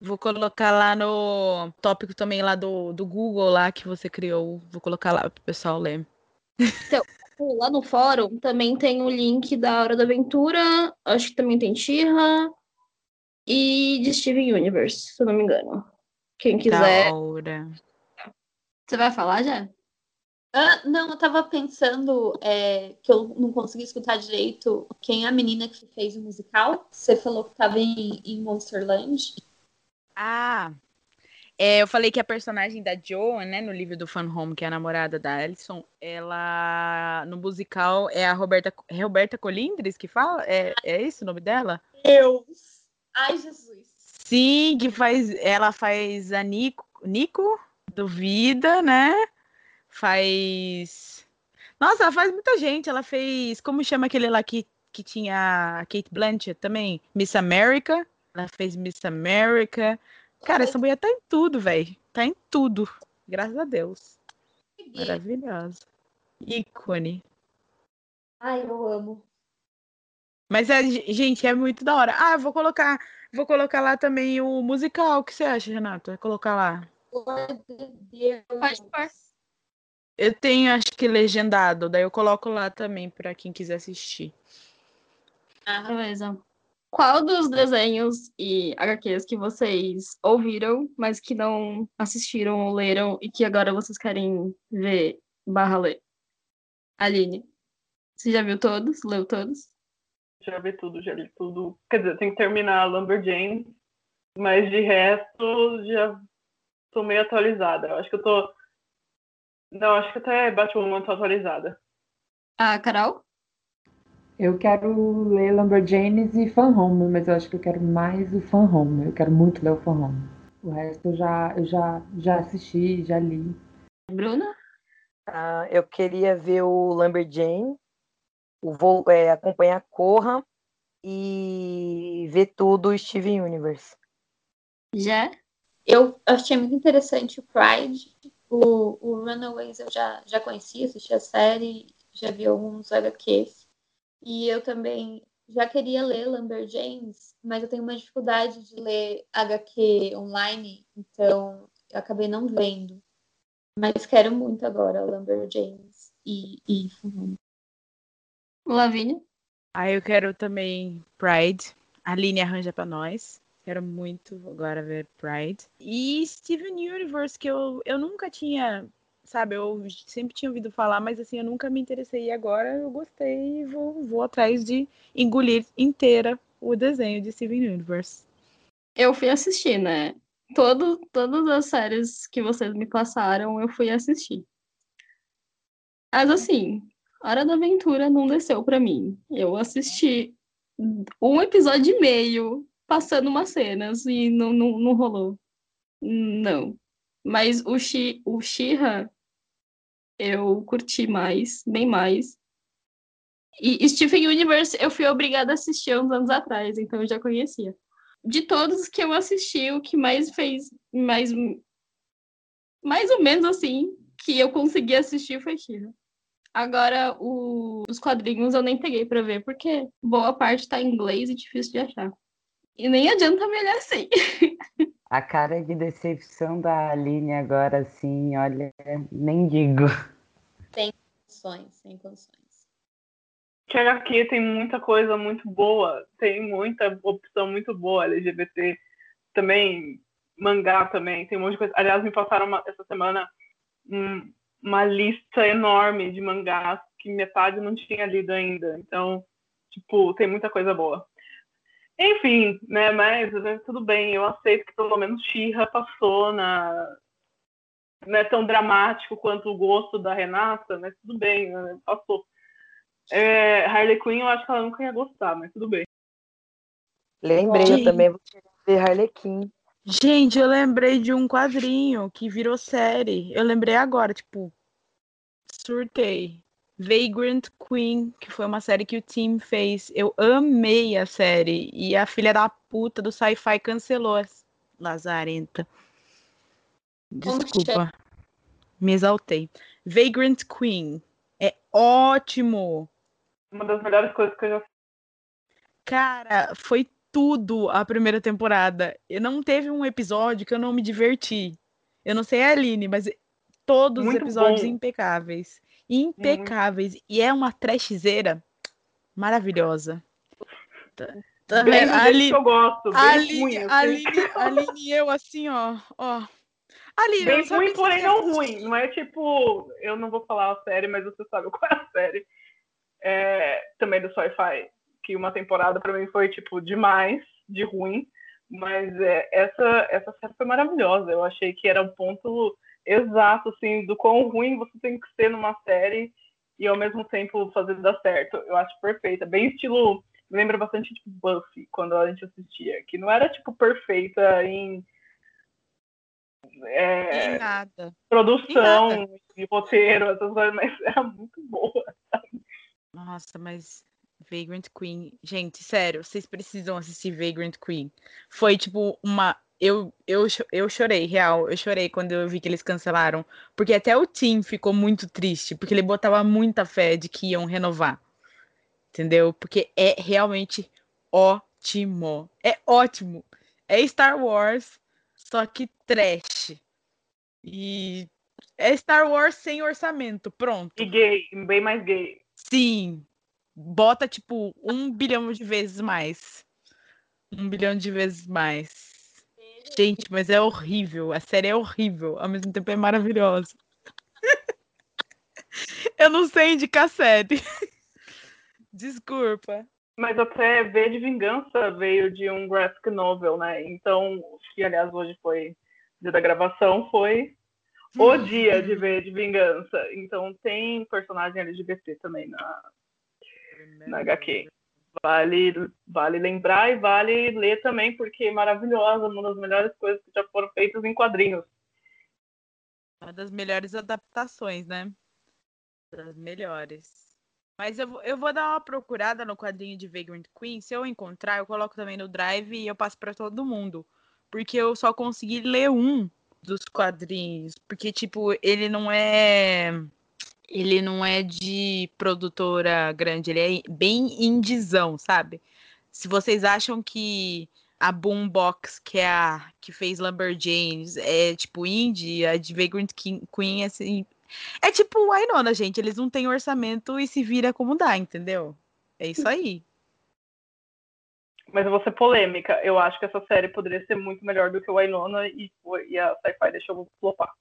Vou colocar lá no tópico também lá do, do Google lá que você criou. Vou colocar lá pro pessoal ler. Então, lá no fórum também tem o link da Hora da Aventura, acho que também tem Tira e de Steven Universe, se eu não me engano. Quem quiser. hora. Você vai falar já? Ah, não, eu tava pensando é, que eu não consegui escutar direito quem é a menina que fez o musical. Você falou que tava em, em Monsterland. Ah, é, eu falei que a personagem da Joan, né, no livro do Fun Home, que é a namorada da Alison, ela no musical é a Roberta, é Roberta Colindres que fala? É, é esse o nome dela? Deus! Ai, Jesus! Sim, que faz. Ela faz a Nico, Nico do Vida, né? Faz. Nossa, ela faz muita gente. Ela fez. Como chama aquele lá que, que tinha a Kate Blanchett também? Miss America. Ela fez Miss America. Cara, essa mulher tá em tudo, velho. Tá em tudo. Graças a Deus. Maravilhosa. Ícone. Ai, eu amo. Mas, é, gente, é muito da hora. Ah, vou colocar, vou colocar lá também o musical. O que você acha, Renato? Vai colocar lá. Pode pôr. Eu tenho, acho que legendado. Daí eu coloco lá também para quem quiser assistir. Ah, beleza. Qual dos desenhos e HQs que vocês ouviram, mas que não assistiram ou leram e que agora vocês querem ver barra ler? Aline, você já viu todos? Leu todos? Já vi tudo, já li tudo. Quer dizer, tem que terminar Lumberjane, mas de resto já tô meio atualizada. Eu acho que eu tô. Não, acho que até Batwoman tô atualizada. Ah, Carol? Eu quero ler Lumberjanes e Fan Home, mas eu acho que eu quero mais o Fan Home. Eu quero muito ler o Fan Home. O resto eu já, eu já, já assisti, já li. Bruna? Ah, eu queria ver o Lumberjane, o vou é, acompanhar Corra e ver tudo o Steven Universe. Já? Eu achei muito interessante o Pride. O, o Runaways eu já, já conhecia, assisti a série, já vi alguns HQs. E eu também já queria ler Lumberjanes, mas eu tenho uma dificuldade de ler HQ online, então eu acabei não vendo. Mas quero muito agora Lumberjanes e, e Lavínia? Aí eu quero também Pride. A Aline arranja pra nós. Quero muito agora ver Pride. E Steven Universe, que eu, eu nunca tinha sabe, eu sempre tinha ouvido falar, mas assim, eu nunca me interessei. E agora eu gostei e vou, vou atrás de engolir inteira o desenho de Steven Universe. Eu fui assistir, né? Todo, todas as séries que vocês me passaram, eu fui assistir. Mas assim, Hora da Aventura não desceu para mim. Eu assisti um episódio e meio passando umas cenas e não, não, não rolou. Não. Mas o, Shi, o Shira eu curti mais, bem mais. E Steven Universe eu fui obrigada a assistir uns anos atrás, então eu já conhecia. De todos que eu assisti, o que mais fez mais mais ou menos assim que eu consegui assistir foi Shira. Agora o, os quadrinhos eu nem peguei para ver porque boa parte tá em inglês e difícil de achar. E nem adianta me olhar assim. A cara de decepção da Aline agora, assim, olha, nem digo. Sem condições, sem condições. Que HQ tem muita coisa muito boa, tem muita opção muito boa LGBT. Também, mangá também, tem um monte de coisa. Aliás, me passaram uma, essa semana um, uma lista enorme de mangás que metade não tinha lido ainda. Então, tipo, tem muita coisa boa. Enfim, né, mas né, tudo bem, eu aceito que pelo menos Xirra passou na. Não é tão dramático quanto o gosto da Renata, mas tudo bem, né, passou. É, Harley Quinn eu acho que ela nunca ia gostar, mas tudo bem. Lembrei, eu também vou ver Harley Quinn. Gente, eu lembrei de um quadrinho que virou série. Eu lembrei agora, tipo, surtei. Vagrant Queen, que foi uma série que o Tim fez. Eu amei a série. E a filha da puta do Sci-Fi cancelou. Lazarenta. Desculpa. Me exaltei. Vagrant Queen. É ótimo. Uma das melhores coisas que eu já Cara, foi tudo a primeira temporada. Eu não teve um episódio que eu não me diverti. Eu não sei a Aline, mas todos Muito os episódios bom. impecáveis impecáveis. Uhum. E é uma trashzeira maravilhosa. Também ali, que eu gosto. Aline, ruim, Aline, Aline e eu, assim, ó. ó. Aline, bem ruim, porém não ruim. Não é tipo, eu não vou falar a série, mas você sabe qual é a série. É, também do sci-fi. Que uma temporada para mim foi, tipo, demais, de ruim. Mas é, essa, essa série foi maravilhosa. Eu achei que era um ponto exato, assim, do quão ruim você tem que ser numa série e ao mesmo tempo fazer dar certo. Eu acho perfeita. Bem estilo. Lembra bastante tipo Buffy, quando a gente assistia. Que não era, tipo, perfeita em. É, em nada. Produção, em nada. de roteiro, essas coisas, mas era muito boa. Sabe? Nossa, mas Vagrant Queen. Gente, sério, vocês precisam assistir Vagrant Queen. Foi, tipo, uma eu, eu, eu chorei, real. Eu chorei quando eu vi que eles cancelaram. Porque até o Tim ficou muito triste, porque ele botava muita fé de que iam renovar. entendeu? Porque é realmente ótimo. É ótimo. É Star Wars, só que trash. E é Star Wars sem orçamento, pronto. E gay, bem mais gay. Sim. Bota, tipo, um bilhão de vezes mais. Um bilhão de vezes mais. Gente, mas é horrível. A série é horrível. Ao mesmo tempo é maravilhosa. Eu não sei indicar série. Desculpa. Mas até V de Vingança veio de um graphic novel, né? Então, que aliás hoje foi dia da gravação, foi o dia de V de Vingança. Então tem personagem LGBT também na, na HQ. Vale, vale lembrar e vale ler também, porque é maravilhosa, uma das melhores coisas que já foram feitas em quadrinhos. Uma das melhores adaptações, né? Das melhores. Mas eu, eu vou dar uma procurada no quadrinho de Vagrant Queen. Se eu encontrar, eu coloco também no Drive e eu passo para todo mundo. Porque eu só consegui ler um dos quadrinhos. Porque, tipo, ele não é. Ele não é de produtora grande, ele é bem indizão, sabe? Se vocês acham que a Boombox, que é a que fez Lumberjanes, é tipo indie, a de Vagrant Queen é assim. É tipo o Ainona, gente. Eles não têm orçamento e se vira como dá, entendeu? É isso aí. Mas eu vou ser polêmica. Eu acho que essa série poderia ser muito melhor do que o Winona e, e a Sci-Fi deixou flopar.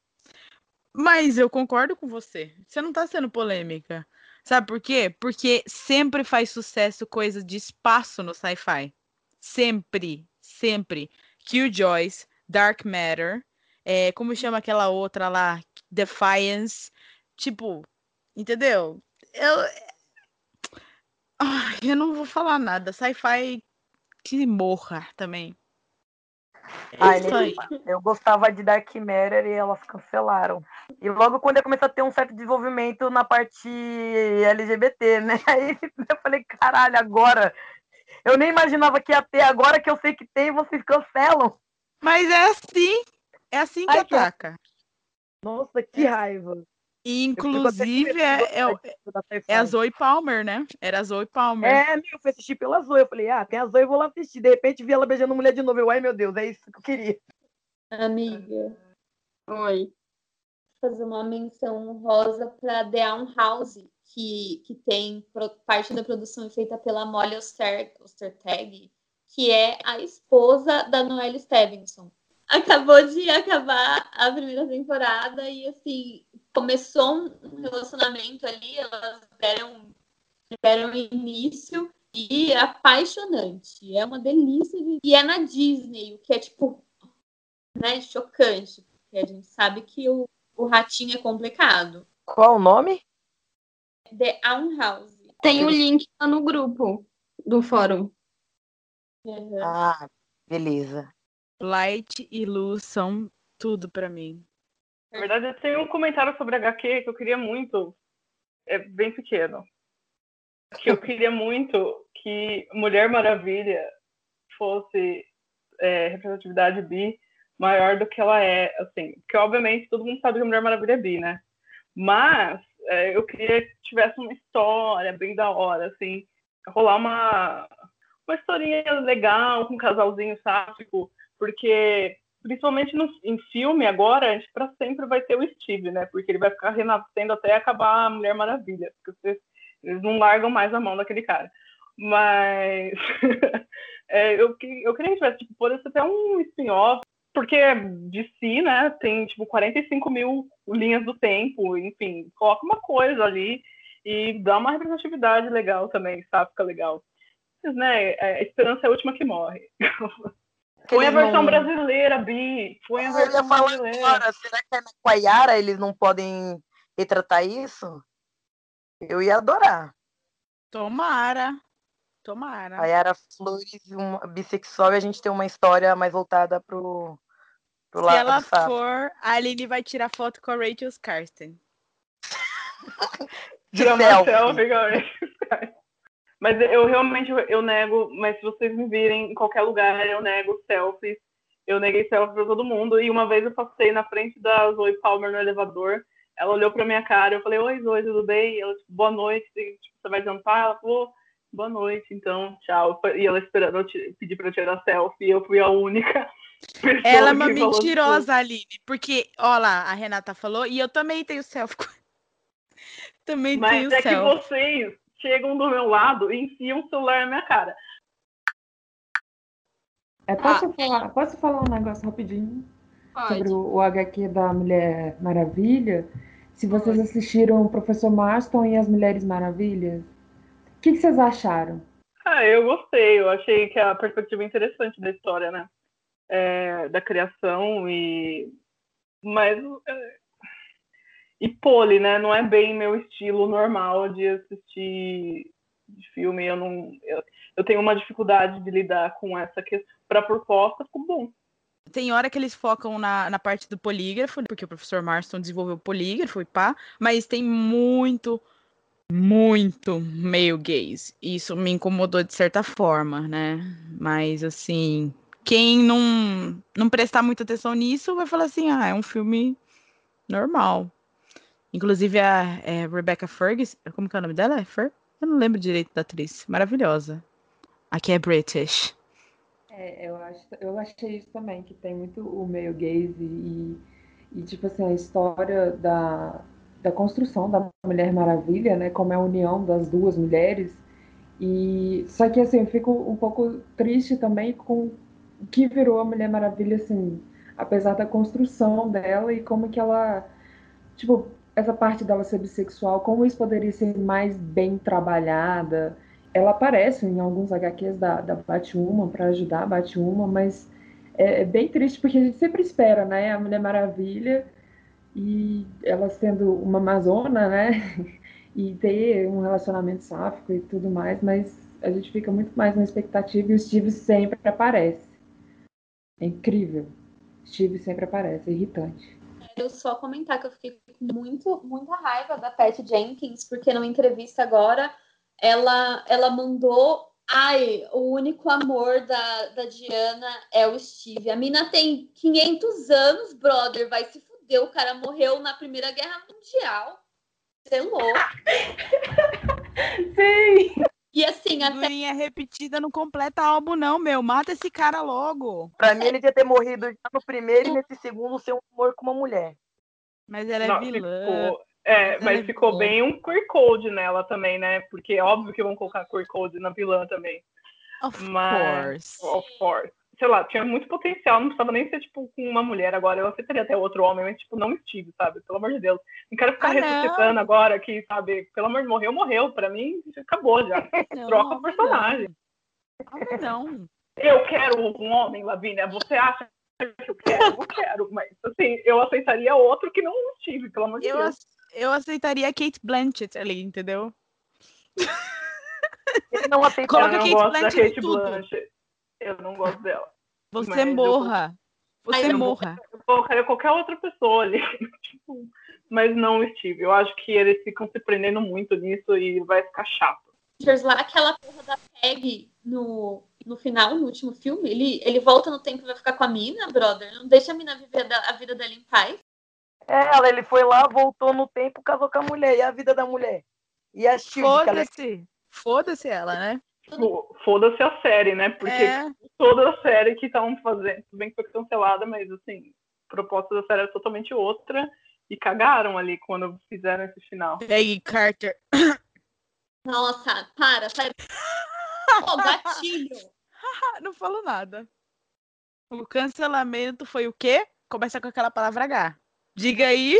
Mas eu concordo com você. Você não tá sendo polêmica. Sabe por quê? Porque sempre faz sucesso coisa de espaço no sci-fi. Sempre, sempre. Killjoys, Dark Matter, é, como chama aquela outra lá? Defiance. Tipo, entendeu? Eu, Ai, eu não vou falar nada. Sci-fi que morra também. É isso aí. Eu gostava de Dark Matter e elas cancelaram. E logo quando eu comecei a ter um certo desenvolvimento na parte LGBT, né? Aí eu falei, caralho, agora. Eu nem imaginava que ia ter, agora que eu sei que tem, vocês cancelam. Mas é assim. É assim que Ai, que ataca. Nossa, que raiva. Inclusive, é, é, é a Zoe Palmer, né? Era a Zoe Palmer. É, meu, eu fui assistir pela Zoe. Eu falei, ah, tem a Zoe, eu vou lá assistir. De repente vi ela beijando mulher de novo. Eu, ai meu Deus, é isso que eu queria. Amiga, Oi. fazer uma menção honrosa para The Own House, que, que tem parte da produção feita pela Molly Oster, Ostertag, que é a esposa da Noelle Stevenson. Acabou de acabar a primeira temporada e assim começou um relacionamento ali, elas deram, deram início e é apaixonante. É uma delícia de... e é na Disney, o que é tipo né, chocante, porque a gente sabe que o, o ratinho é complicado. Qual o nome? The Own House. Tem o link lá no grupo do fórum. Uhum. Ah, beleza. Light e luz são tudo pra mim. Na verdade, eu tenho um comentário sobre HQ que eu queria muito. É bem pequeno. Que eu queria muito que Mulher Maravilha fosse é, representatividade bi maior do que ela é, assim. Porque, obviamente, todo mundo sabe que a Mulher Maravilha é bi, né? Mas é, eu queria que tivesse uma história bem da hora, assim. Rolar uma, uma historinha legal com um casalzinho sáfico. Porque principalmente no, em filme agora, a gente para sempre vai ter o Steve, né? Porque ele vai ficar renascendo até acabar a Mulher Maravilha, porque vocês, eles não largam mais a mão daquele cara. Mas é, eu, eu queria que tivesse, tipo, pudesse ser até um spin-off, porque de si, né, tem tipo 45 mil linhas do tempo, enfim, coloca uma coisa ali e dá uma representatividade legal também, sabe? Fica legal. Mas, né, a esperança é a última que morre. Que Põe a versão não- brasileira, Bi. Põe a Eu ia versão falar brasileira. agora, será que é na Quaiara eles não podem retratar isso? Eu ia adorar. Tomara. Tomara. A Yara Flores, uma bissexual, e a gente tem uma história mais voltada pro, pro Se lado ela for, a Aline vai tirar foto com a Rachel Skarsten. De Tirar uma selfie. selfie, galera. Mas eu realmente eu nego, mas se vocês me virem em qualquer lugar, eu nego selfies. Eu neguei selfie pra todo mundo. E uma vez eu passei na frente da Zoe Palmer no elevador. Ela olhou pra minha cara, eu falei, oi Zoe, tudo bem? E ela, tipo, boa noite, tipo, você vai jantar? Ela falou, boa noite, então, tchau. E ela esperando eu pedir pra eu tirar selfie, eu fui a única. Ela é uma mentirosa, Aline, porque, ó lá, a Renata falou, e eu também tenho selfie. também Mas tenho é selfie. que vocês chegam do meu lado e enfiam o celular na minha cara. É, posso, falar, posso falar um negócio rapidinho sobre Pode. o, o HQ da Mulher Maravilha? Se vocês assistiram o Professor Marston e as Mulheres Maravilhas, o que, que vocês acharam? Ah, eu gostei, eu achei que a perspectiva é interessante da história, né? É, da criação e. Mas. E pole, né? Não é bem meu estilo normal de assistir de filme. Eu não. Eu, eu tenho uma dificuldade de lidar com essa questão. Pra proposta, ficou bom. Tem hora que eles focam na, na parte do polígrafo, porque o professor Marston desenvolveu o polígrafo e pá, mas tem muito, muito meio gays. Isso me incomodou de certa forma, né? Mas assim, quem não, não prestar muita atenção nisso vai falar assim: ah, é um filme normal. Inclusive a é, Rebecca Ferguson, como que é o nome dela? É Fer? Eu não lembro direito da atriz. Maravilhosa. Aqui é British. É, eu, acho, eu achei isso também, que tem muito o meio gaze e, e, tipo assim, a história da, da construção da Mulher Maravilha, né? Como é a união das duas mulheres. E só que assim, eu fico um pouco triste também com o que virou a Mulher Maravilha, assim, apesar da construção dela e como que ela, tipo, essa parte dela ser bissexual, como isso poderia ser mais bem trabalhada. Ela aparece em alguns HQs da, da Batwoman para ajudar a Batwoman, mas é, é bem triste porque a gente sempre espera, né? A Mulher Maravilha e ela sendo uma amazona, né? E ter um relacionamento sáfico e tudo mais, mas a gente fica muito mais na expectativa e o Steve sempre aparece. É incrível. Steve sempre aparece, é irritante. Quero só comentar que eu fiquei com muito, muita raiva da Pat Jenkins, porque numa entrevista agora ela, ela mandou. Ai, o único amor da, da Diana é o Steve. A mina tem 500 anos, brother. Vai se fuder. O cara morreu na Primeira Guerra Mundial. Você é louco. Sim! E assim, até Figurinha repetida não completa álbum, não, meu. Mata esse cara logo. Pra mim, ele devia ter morrido já no primeiro e nesse segundo ser um amor com uma mulher. Mas ela é Não, vilã. ficou- é, Ela mas é ficou vilã. bem um queer code nela também, né? Porque é óbvio que vão colocar queer code na vilã também. Of Mas, course. of course. Sei lá, tinha muito potencial, não precisava nem ser, tipo, com uma mulher agora. Eu aceitaria até outro homem, mas, tipo, não Steve, sabe? Pelo amor de Deus. Não quero ficar Ah, ressuscitando agora que, sabe? Pelo amor de morreu, morreu. Pra mim, acabou já. Não, Troca o personagem. Não. Eu quero um homem, Lavínia. Você acha que eu quero? Eu quero, mas, assim, eu aceitaria outro que não o Steve, pelo amor de Eu, Deus. eu aceitaria a Kate Blanchett ali, entendeu? Ele não aceita. Coloca eu não Kate. Blanchett. Eu não gosto dela. Você Mas eu morra. Você eu- morra. Eu colocaria qualquer outra pessoa ali. tipo, mas não o Steve. Eu acho que eles ficam se prendendo muito nisso e vai ficar chato. Lá, aquela porra da Peg no, no final, no último filme, ele, ele volta no tempo e vai ficar com a mina, brother. Não deixa a mina viver da- a vida dela em paz. É, ela, ele foi lá, voltou no tempo, casou com a mulher. E a vida da mulher? E a Shield, que ela Foda-se. Foda-se ela, né? Tipo, Foda-se a série, né? Porque É. toda a série que estavam fazendo, tudo bem que foi cancelada, mas assim, a proposta da série era totalmente outra. E cagaram ali quando fizeram esse final. Peggy Carter. Nossa, para, sai. Ô, gatilho. Não falo nada. O cancelamento foi o quê? Começa com aquela palavra H. Diga aí.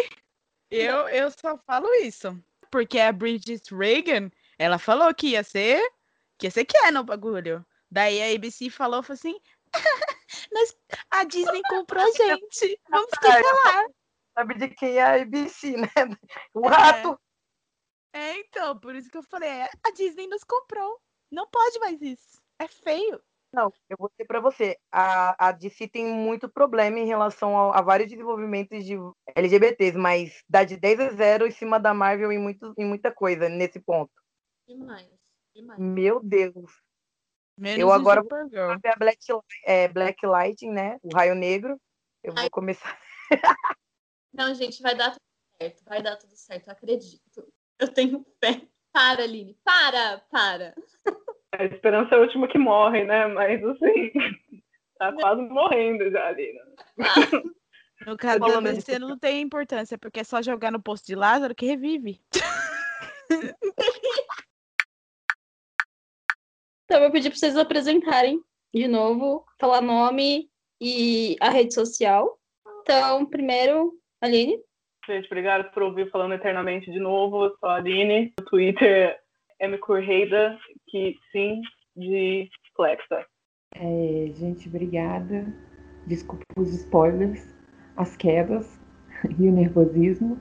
Eu, eu só falo isso. Porque a Bridget Reagan, ela falou que ia ser, que ia ser que é no bagulho. Daí a ABC falou, falou assim, mas a Disney comprou a gente. Vamos cancelar. sabe de quem é a ABC, né? O É. rato. É, então, por isso que eu falei, é, a Disney nos comprou. Não pode mais isso. É feio. Não, eu vou dizer pra você, a, a DC tem muito problema em relação ao- a, vários desenvolvimentos de LGBTs, mas dá de 10 a 0 em cima da Marvel em, muito, em muita coisa nesse ponto. Demais, demais. Meu Deus. Menos Eu agora- Supergirl. A Black, é, Black Lightning, né? O Raio Negro. Eu vou Ai. começar. Não, gente, vai dar tudo certo. Vai dar tudo certo, eu acredito. Eu tenho fé. Para, Aline. Para, para. A esperança é a última que morre, né? Mas assim, tá quase morrendo já ali. Né? No caso da DC não tem importância, porque é só jogar no posto de Lázaro que revive. Então, eu vou pedir para vocês apresentarem de novo, falar nome e a rede social. Então, primeiro, Aline. Gente, obrigado por ouvir falando eternamente de novo. Eu sou a Aline. No Twitter é M. Correida, que sim, de Flexa. É, gente, obrigada. Desculpa os spoilers, as quedas e o nervosismo.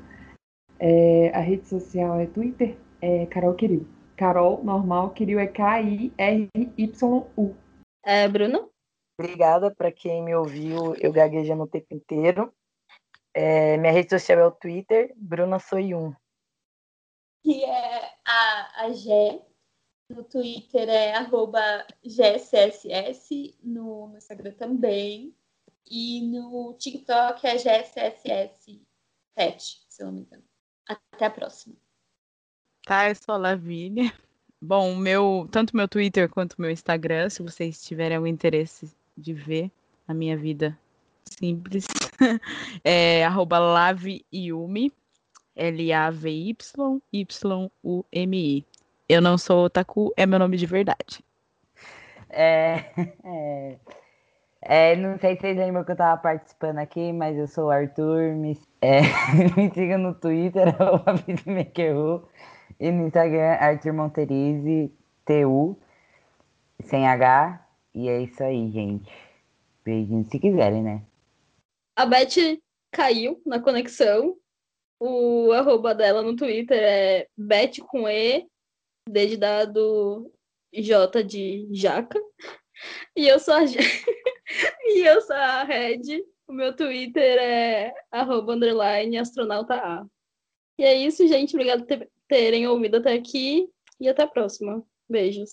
É, a rede social é Twitter, é Carol Kiril. Carol, normal, Kiril é K-I-R-Y-U. É, Bruno. Obrigada para quem me ouviu, eu gaguejando o tempo inteiro. É, minha rede social é o Twitter, Bruna Soyun. que é a, a Gé. No Twitter é arroba GSSS, no, no Instagram também. E no TikTok é GSSS7, se eu não me engano. Até a próxima. Tá, eu sou a Lavínia. Bom, meu, tanto meu Twitter quanto meu Instagram, se vocês tiverem algum interesse de ver a minha vida simples, é arroba laviumi, L-A-V-Y-Y-U-M-I. Eu não sou otaku, é meu nome de verdade. É, é, é, não sei se vocês lembram que eu tava participando aqui, mas eu sou o Arthur. Me, é, me siga no Twitter, arroba e no Instagram, Arthur Monterize, TU, sem H. E é isso aí, gente. Beijinho se quiserem, né? A Beth caiu na conexão. O arroba dela no Twitter é Beth com E, D de dado, J de jaca. E eu sou a E eu sou a Red. O meu Twitter é arroba underline astronauta A. E é isso, gente. Obrigada terem ouvido até aqui. E até a próxima. Beijos.